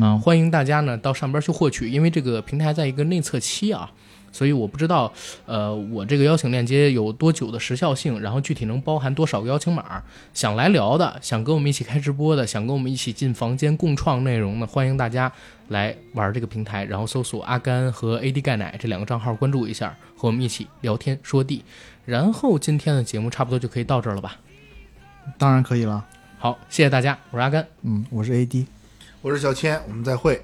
啊，欢迎大家呢到上边去获取，因为这个平台在一个内测期啊。所以我不知道，呃，我这个邀请链接有多久的时效性，然后具体能包含多少个邀请码？想来聊的，想跟我们一起开直播的，想跟我们一起进房间共创内容的，欢迎大家来玩这个平台，然后搜索阿甘和 AD 钙奶这两个账号关注一下，和我们一起聊天说地。然后今天的节目差不多就可以到这儿了吧？当然可以了。好，谢谢大家，我是阿甘，嗯，我是 AD，我是小千，我们再会。